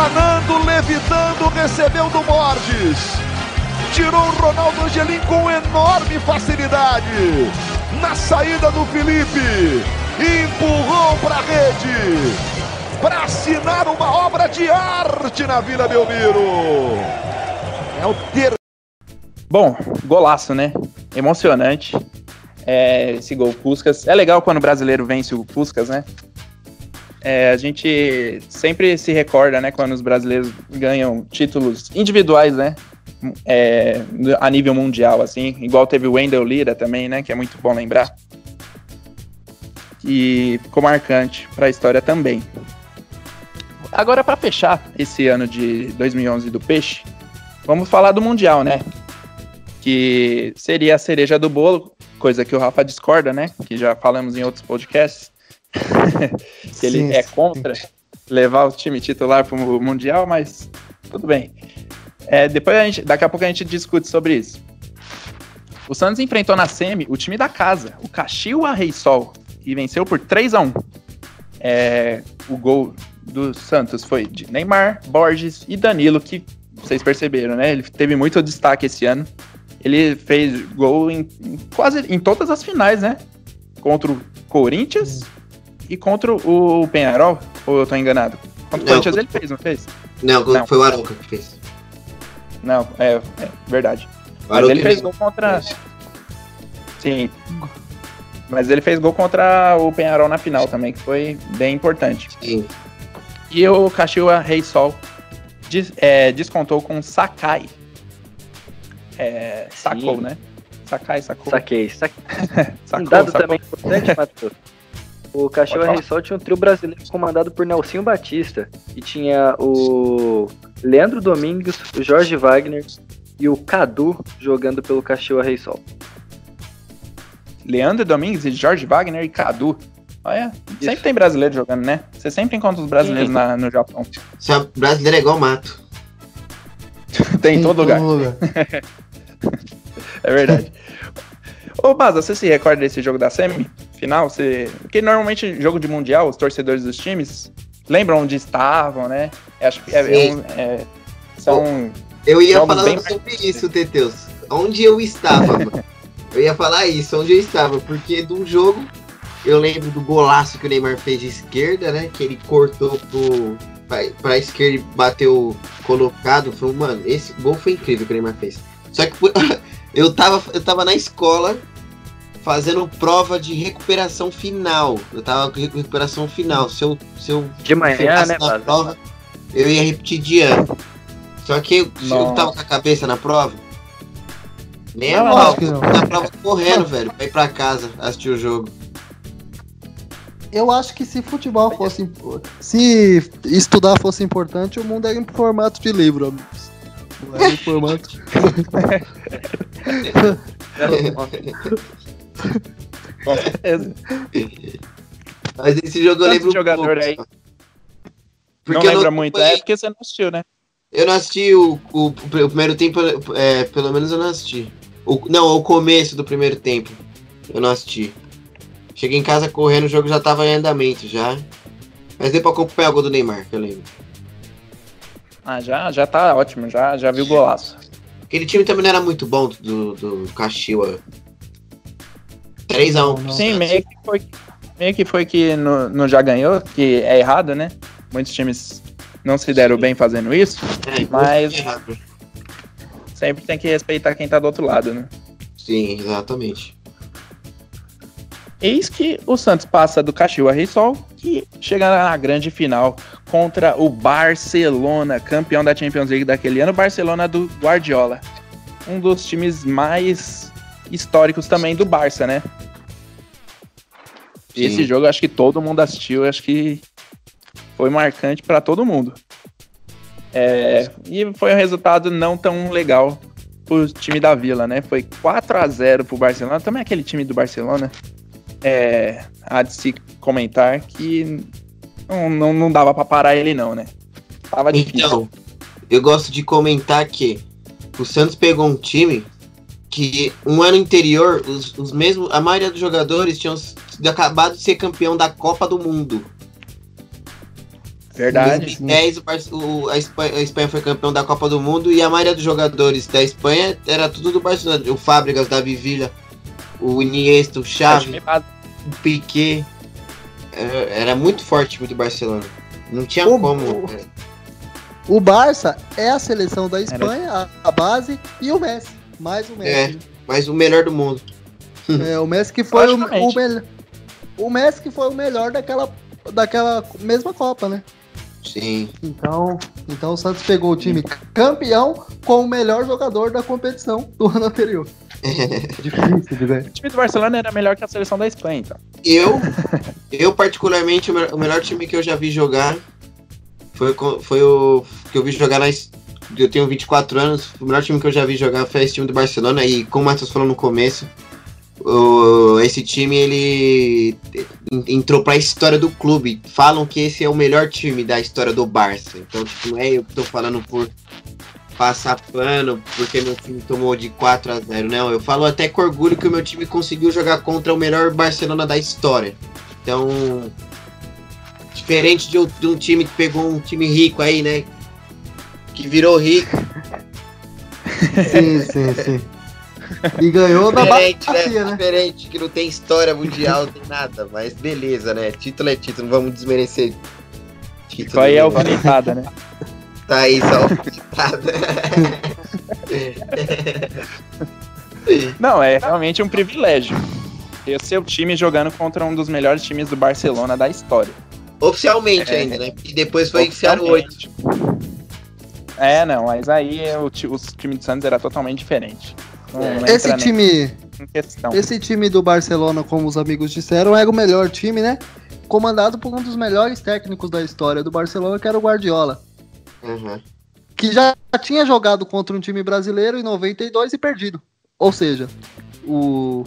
Foi flanando, levitando, recebeu do Borges. Tirou o Ronaldo Angelim com enorme facilidade. Na saída do Felipe. Empurrou para a rede. Para assinar uma obra de arte na Vila Belmiro. É o ter Bom, golaço, né? Emocionante. É, esse gol Puskas. É legal quando o brasileiro vence o Puskas, né? É, a gente sempre se recorda, né? Quando os brasileiros ganham títulos individuais, né? É, a nível mundial, assim. Igual teve o Wendell Lira também, né? Que é muito bom lembrar. E ficou marcante para a história também. Agora, para fechar esse ano de 2011 do Peixe, vamos falar do Mundial, né? que seria a cereja do bolo, coisa que o Rafa discorda, né? Que já falamos em outros podcasts. que ele Sim, é sim. contra levar o time titular para o Mundial, mas tudo bem. É, depois a gente, daqui a pouco a gente discute sobre isso. O Santos enfrentou na semi o time da casa, o Caxiua Rei Sol, e venceu por 3 a 1 É, O gol do Santos foi de Neymar, Borges e Danilo, que vocês perceberam, né? Ele teve muito destaque esse ano. Ele fez gol em, em quase em todas as finais, né? Contra o Corinthians e contra o Penharol, ou eu tô enganado? Contra o Corinthians ele fez, não fez? Não, Não. foi o Arouca que fez. Não, é, é verdade. Mas ele fez gol contra. Sim. Mas ele fez gol contra o Penharol na final também, que foi bem importante. Sim. E o Caxiua Rei Sol des- é, descontou com Sakai. É, sacou, Sim. né? Sakai, sacou. Saquei, saquei. sacou, um dado sacou. também importante, Matheus. O Pode falar. Reysol tinha um trio brasileiro comandado por Nelsinho Batista. E tinha o Leandro Domingues, o Jorge Wagner e o Cadu jogando pelo Caxiwa Reysol. Leandro Domingues e Jorge Wagner e Cadu. Olha, sempre tem brasileiro jogando, né? Você sempre encontra os brasileiros na- no Japão. Só brasileiro é igual mato. tem em todo lugar. É verdade. Ô, Baza, você se recorda desse jogo da semi? Final? Você... Porque normalmente, jogo de mundial, os torcedores dos times lembram onde estavam, né? Acho que é, é um- é- são. Eu ia falar bem sobre isso, Teteus. Onde eu estava, mano? Eu ia falar isso, onde eu estava, porque do jogo eu lembro do golaço que o Neymar fez de esquerda, né? Que ele cortou pro, pra, pra esquerda e bateu colocado. Foi, um- mano, esse gol foi incrível que o Neymar fez. Só que por- eu, tava, eu tava na escola fazendo prova de recuperação final. Eu tava com recuperação final. Se eu, se eu De manhã, né, na prova, eu ia repetir de ano. Só que eu, se eu tava com a cabeça na prova, nem a Não, pau, acho que não. na prova correndo, velho, pra ir pra casa assistir o jogo. Eu acho que se futebol fosse. Se estudar fosse importante, o mundo era em formato de livro. Não era em formato. Certeza. Mas esse jogo eu lembro jogador pouco, aí. não lembra muito. É porque você não assistiu, né? Eu não assisti o, o, o primeiro tempo, é, pelo menos eu não assisti. O, não, o começo do primeiro tempo. Eu não assisti. Cheguei em casa correndo, o jogo já tava em andamento já. Mas deu pra acompanhar o gol do Neymar, que eu lembro. Ah, já, já tá ótimo, já, já viu o golaço. Aquele time também não era muito bom do, do Caxiwa. 3x1. Não, Sim, meio que foi, meio que, foi que no, no já ganhou, que é errado, né? Muitos times não se deram bem fazendo isso. É, Mas- errado. Sempre tem que respeitar quem tá do outro lado, né? Sim, exatamente. Eis que o Santos passa do Caxiwa Reysol e chega na grande final contra o Barcelona, campeão da Champions League daquele ano, Barcelona do Guardiola. Um dos times mais históricos também do Barça, né? Sim. Esse jogo acho que todo mundo assistiu, acho que foi marcante para todo mundo. É, e foi um resultado não tão legal pro time da Vila, né? Foi 4 a 0 pro Barcelona. Também aquele time do Barcelona é, há de se comentar que não, não, não dava pra parar ele não, né? Tava difícil. Então, eu gosto de comentar que o Santos pegou um time que um ano anterior, os, os mesmos, a maioria dos jogadores tinham acabado de ser campeão da Copa do Mundo. Verdade. Em 2010, o a, Espanha, a Espanha foi campeão da Copa do Mundo e a maioria dos jogadores da Espanha era tudo do Barcelona. O Fábricas, Davi Villa, o Iniesta, o É, Xavi, base- o Piquet. Era, era muito forte o time do Barcelona. Não tinha O- como. o- O Barça é a seleção da Era- Espanha, a, a base e o Messi. Mais o Messi. Mas o melhor do mundo. É, o Messi que foi o, o melhor. O Messi que foi o melhor daquela, daquela mesma Copa, né? Sim. Então, então o Santos pegou o time campeão com o melhor jogador da competição do ano anterior. Difícil de ver. O time do Barcelona era melhor que a seleção da Espanha, então. Eu, eu particularmente, o me- o melhor time que eu já vi jogar foi, foi o que eu vi jogar na. Eu tenho 24 anos, o melhor time que eu já vi jogar foi esse time do Barcelona. E como o Matheus falou no começo, o- esse time ele en- entrou pra história do clube. Falam que esse é o melhor time da história do Barça. Então, tipo, não é eu que tô falando por passar pano porque meu time tomou de 4 a 0 Não, eu falo até com orgulho que o meu time conseguiu jogar contra o melhor Barcelona da história. Então, diferente de um, de um time que pegou um time rico aí, né? Que virou rico. Sim, sim, sim. E ganhou Diferente, bacia, né? né? Diferente, que não tem história mundial, não tem nada. Mas beleza, né? Título é título, não vamos desmerecer. Título Isso aí é alfinetada, né? Tá aí, só. Não, é realmente um privilégio. Ter seu time jogando contra um dos melhores times do Barcelona da história. Oficialmente É. ainda, né? E depois foi enfiar o 8. Oficialmente. É, não, mas aí o, o time do Santos era totalmente diferente. Entra Esse time, esse time do Barcelona, como os amigos disseram, era o melhor time, né? Comandado por um dos melhores técnicos da história do Barcelona, que era o Guardiola. Uhum. que já tinha jogado contra um time brasileiro em 92 e perdido. Ou seja, o,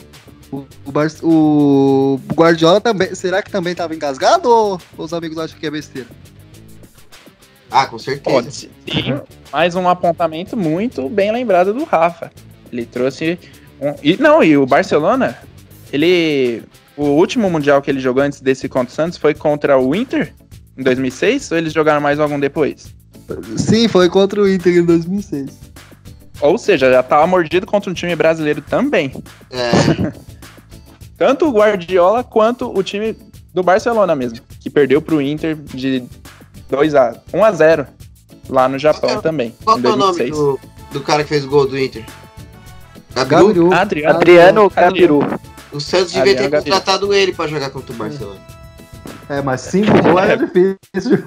o, o, Bar- o Guardiola também. Será que também estava engasgado ou os amigos acham que é besteira? Ah, com certeza. Pode ser. Sim, mais um apontamento muito bem lembrado do Rafa. Ele trouxe. Um... E, não, e o Barcelona, ele. O último Mundial que ele jogou antes desse contra o Santos foi contra o Inter, em 2006, ou eles jogaram mais algum depois? Sim, foi contra o Inter em 2006. Ou seja, já tava mordido contra um time brasileiro também. É, Tanto o Guardiola quanto o time do Barcelona mesmo, que perdeu pro Inter de 2 a 1 a 0 lá no Japão Qual- também, qual é o nome 2006. do, do cara que fez o gol do Inter? Gabriel. Adriano. Adriano Gabiru. Gabiru. O Santos devia ter Gabiru. contratado ele pra jogar contra o Barcelona. É, mas 5 gols era difícil.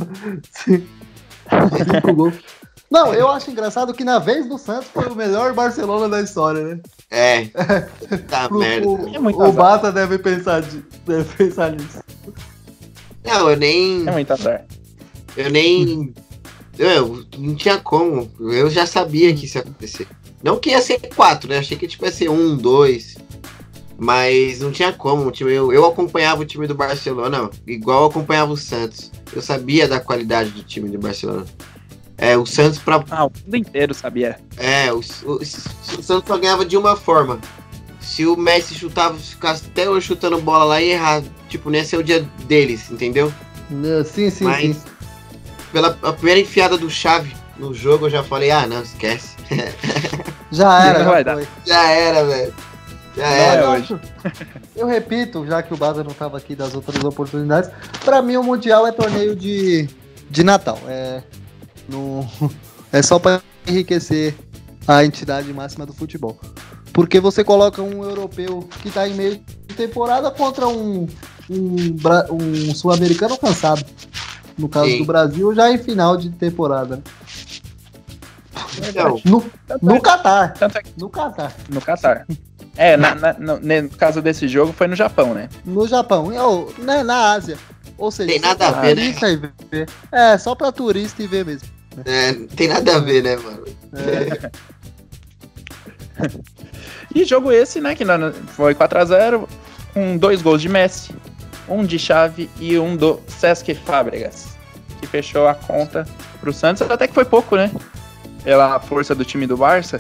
5 gols. Não, eu acho engraçado que na vez do Santos foi o melhor Barcelona da história, né? É. Tá Pro- merda. o, É muito o azar. Bata deve pensar, de- deve pensar nisso. Não, eu nem. É muito azar. Eu nem. Eu, não tinha como. Eu já sabia que isso ia acontecer. Não que ia ser quatro, né? Achei que tipo, ia ser um, dois. Mas não tinha como. O time, eu, eu acompanhava o time do Barcelona igual eu acompanhava o Santos. Eu sabia da qualidade do time do Barcelona. É, o Santos pra. Ah, o mundo inteiro sabia. É, o, o, o Santos só ganhava de uma forma. Se o Messi chutava, ficasse até hoje chutando bola lá e errar. Tipo, não ia ser o dia deles, entendeu? Né, Sim, sim, Mas- sim. Pela a primeira enfiada do Chave no jogo, eu já falei, ah, não, esquece. Já era, Não já vai dar. foi. Já era, velho. Já é eu, hoje. eu repito, já que o Baza não estava aqui das outras oportunidades, pra mim o Mundial é torneio de, de Natal. É, no, é só pra enriquecer a entidade máxima do futebol. Porque você coloca um europeu que tá em meio de temporada contra um, um, um sul-americano cansado. No caso Sim. do Brasil, já em final de temporada. Então, No, no é, Catar. tanto é que No Catar. no Catar. É, na- na- no, no caso desse jogo foi no Japão, né? No Japão, ou, né, na Ásia. Ou seja, Tem só nada a pra ver, né? turista e ver. É, só pra turista e ver mesmo. é, não tem nada a ver, né, mano? É, E jogo esse, né, que não- foi 4x0, com dois gols de Messi, um de Chave e um do Sesc Fábregas, que fechou a conta pro Santos, até que foi pouco, né? Pela força do time do Barça.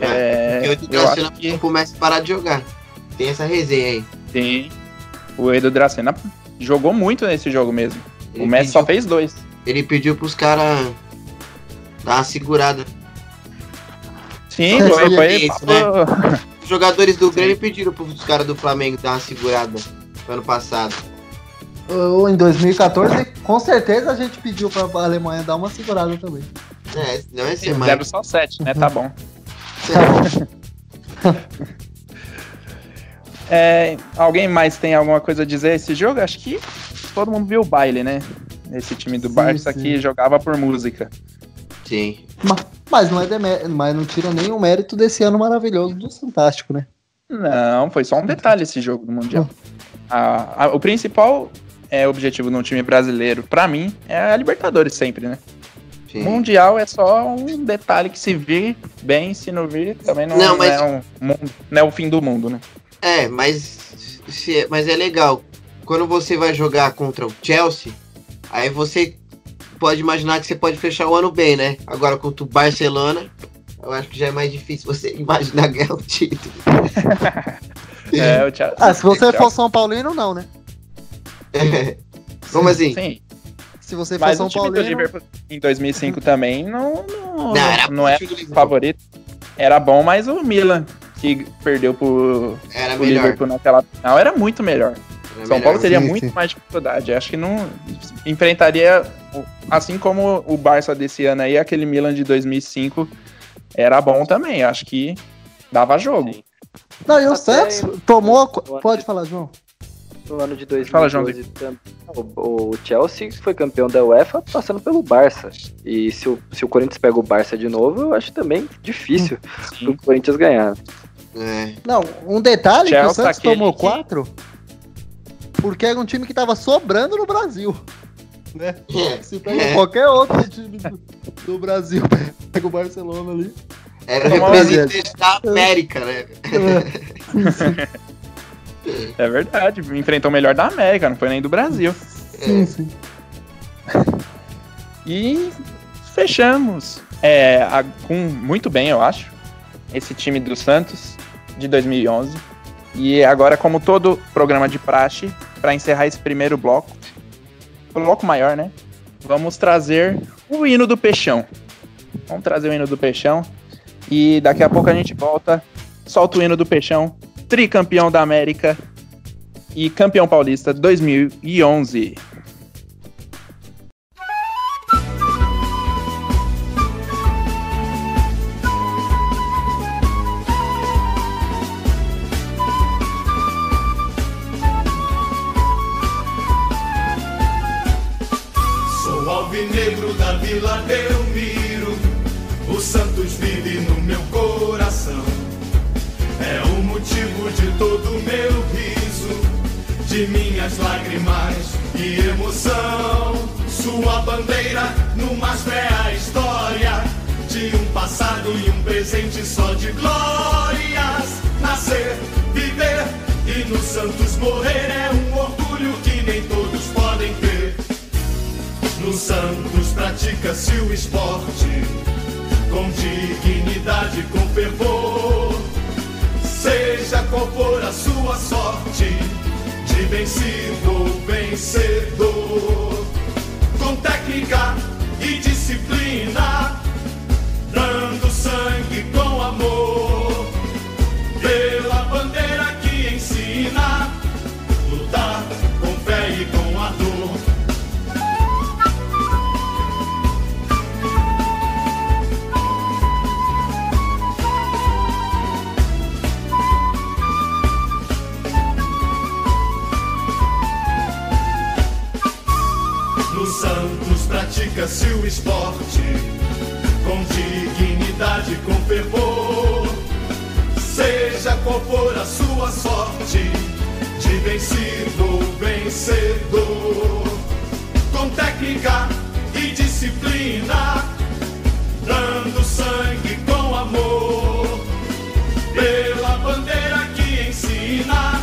É, eu eu Dracena acho que começa a parar de jogar. Tem essa resenha aí. sim. O Edu Dracena jogou muito nesse jogo mesmo. Ele o Messi só pediu, fez dois. Ele pediu pros caras dar uma segurada. Sim, Só foi, foi isso, papo- Os jogadores do Grêmio pediram pros caras do Flamengo dar uma segurada no ano passado. ou em 2014, com certeza a gente pediu pra Alemanha dar uma segurada também. É, não é ser mais. só sete, né? Tá bom. É, alguém mais tem alguma coisa a dizer esse jogo? Acho que todo mundo viu o baile, né? Esse time do Sim, Barça sim. que jogava por música. Sim. Mas não, é demé- mas não tira nenhum mérito desse ano maravilhoso do Fantástico, né? Não, foi só um detalhe esse jogo do Mundial. A- a- o principal é, objetivo no time brasileiro, pra mim, é a Libertadores sempre, né? Sim. Mundial é só um detalhe que se vir bem, se não vir, também não, Não, não mas- é um mundo, não é o fim do mundo, né? É, mas, se- mas é legal. Quando você vai jogar contra o Chelsea, aí você pode imaginar que você pode fechar o ano bem, né? Agora contra o Barcelona, eu acho que já é mais difícil você imaginar ganhar o título. É, o Chelsea- Ah, se você Chelsea- for São Paulino, não, né? Como assim? Sim, Se você for mas São o time do Paulino. Liverpool em 2005 também não, não, Não, era não é Liverpool. favorito. Era bom, mas o Milan, que perdeu pro, Era pro melhor. Liverpool naquela final, era muito melhor. era São melhor. Paulo teria sim, muito sim. mais dificuldade. Acho que não enfrentaria, assim como o Barça desse ano aí, aquele Milan de 2005 era bom também. Acho que dava jogo. Sim. Não, e o Até Santos tomou. Pode falar, João. No ano de 2012, Fala, João. o, o Chelsea foi campeão da UEFA passando pelo Barça. E se o, se o Corinthians pega o Barça de novo, eu acho também difícil o Corinthians ganhar. É. Não, um detalhe que o Chelsea, Santos aquele tomou que- quatro porque era um time que tava sobrando no Brasil. Né? Se pega qualquer outro time do, do Brasil, pega o Barcelona ali. Era representante da América, né? É verdade, enfrentou o melhor da América, não foi nem do Brasil. Sim, sim. E fechamos é, a- com muito bem, eu acho, esse time do Santos de 2011. E agora, como todo programa de praxe, para encerrar esse primeiro bloco, bloco maior, né? Vamos trazer o hino do Peixão. Vamos trazer o hino do Peixão. E daqui a pouco a gente volta, solta o hino do Peixão, tricampeão da América e campeão paulista 2011. De glórias. Nascer, viver e no Santos morrer é um orgulho que nem todos podem ter. No Santos pratica-se o esporte com dignidade, com fervor. Seja qual for a sua sorte, de vencido ou vencedor. Com técnica e disciplina, dando sangue com pratica-se o esporte com dignidade, com fervor. Seja qual for a sua sorte, de vencido ou vencedor. Com técnica e disciplina, dando sangue com amor, pela bandeira que ensina.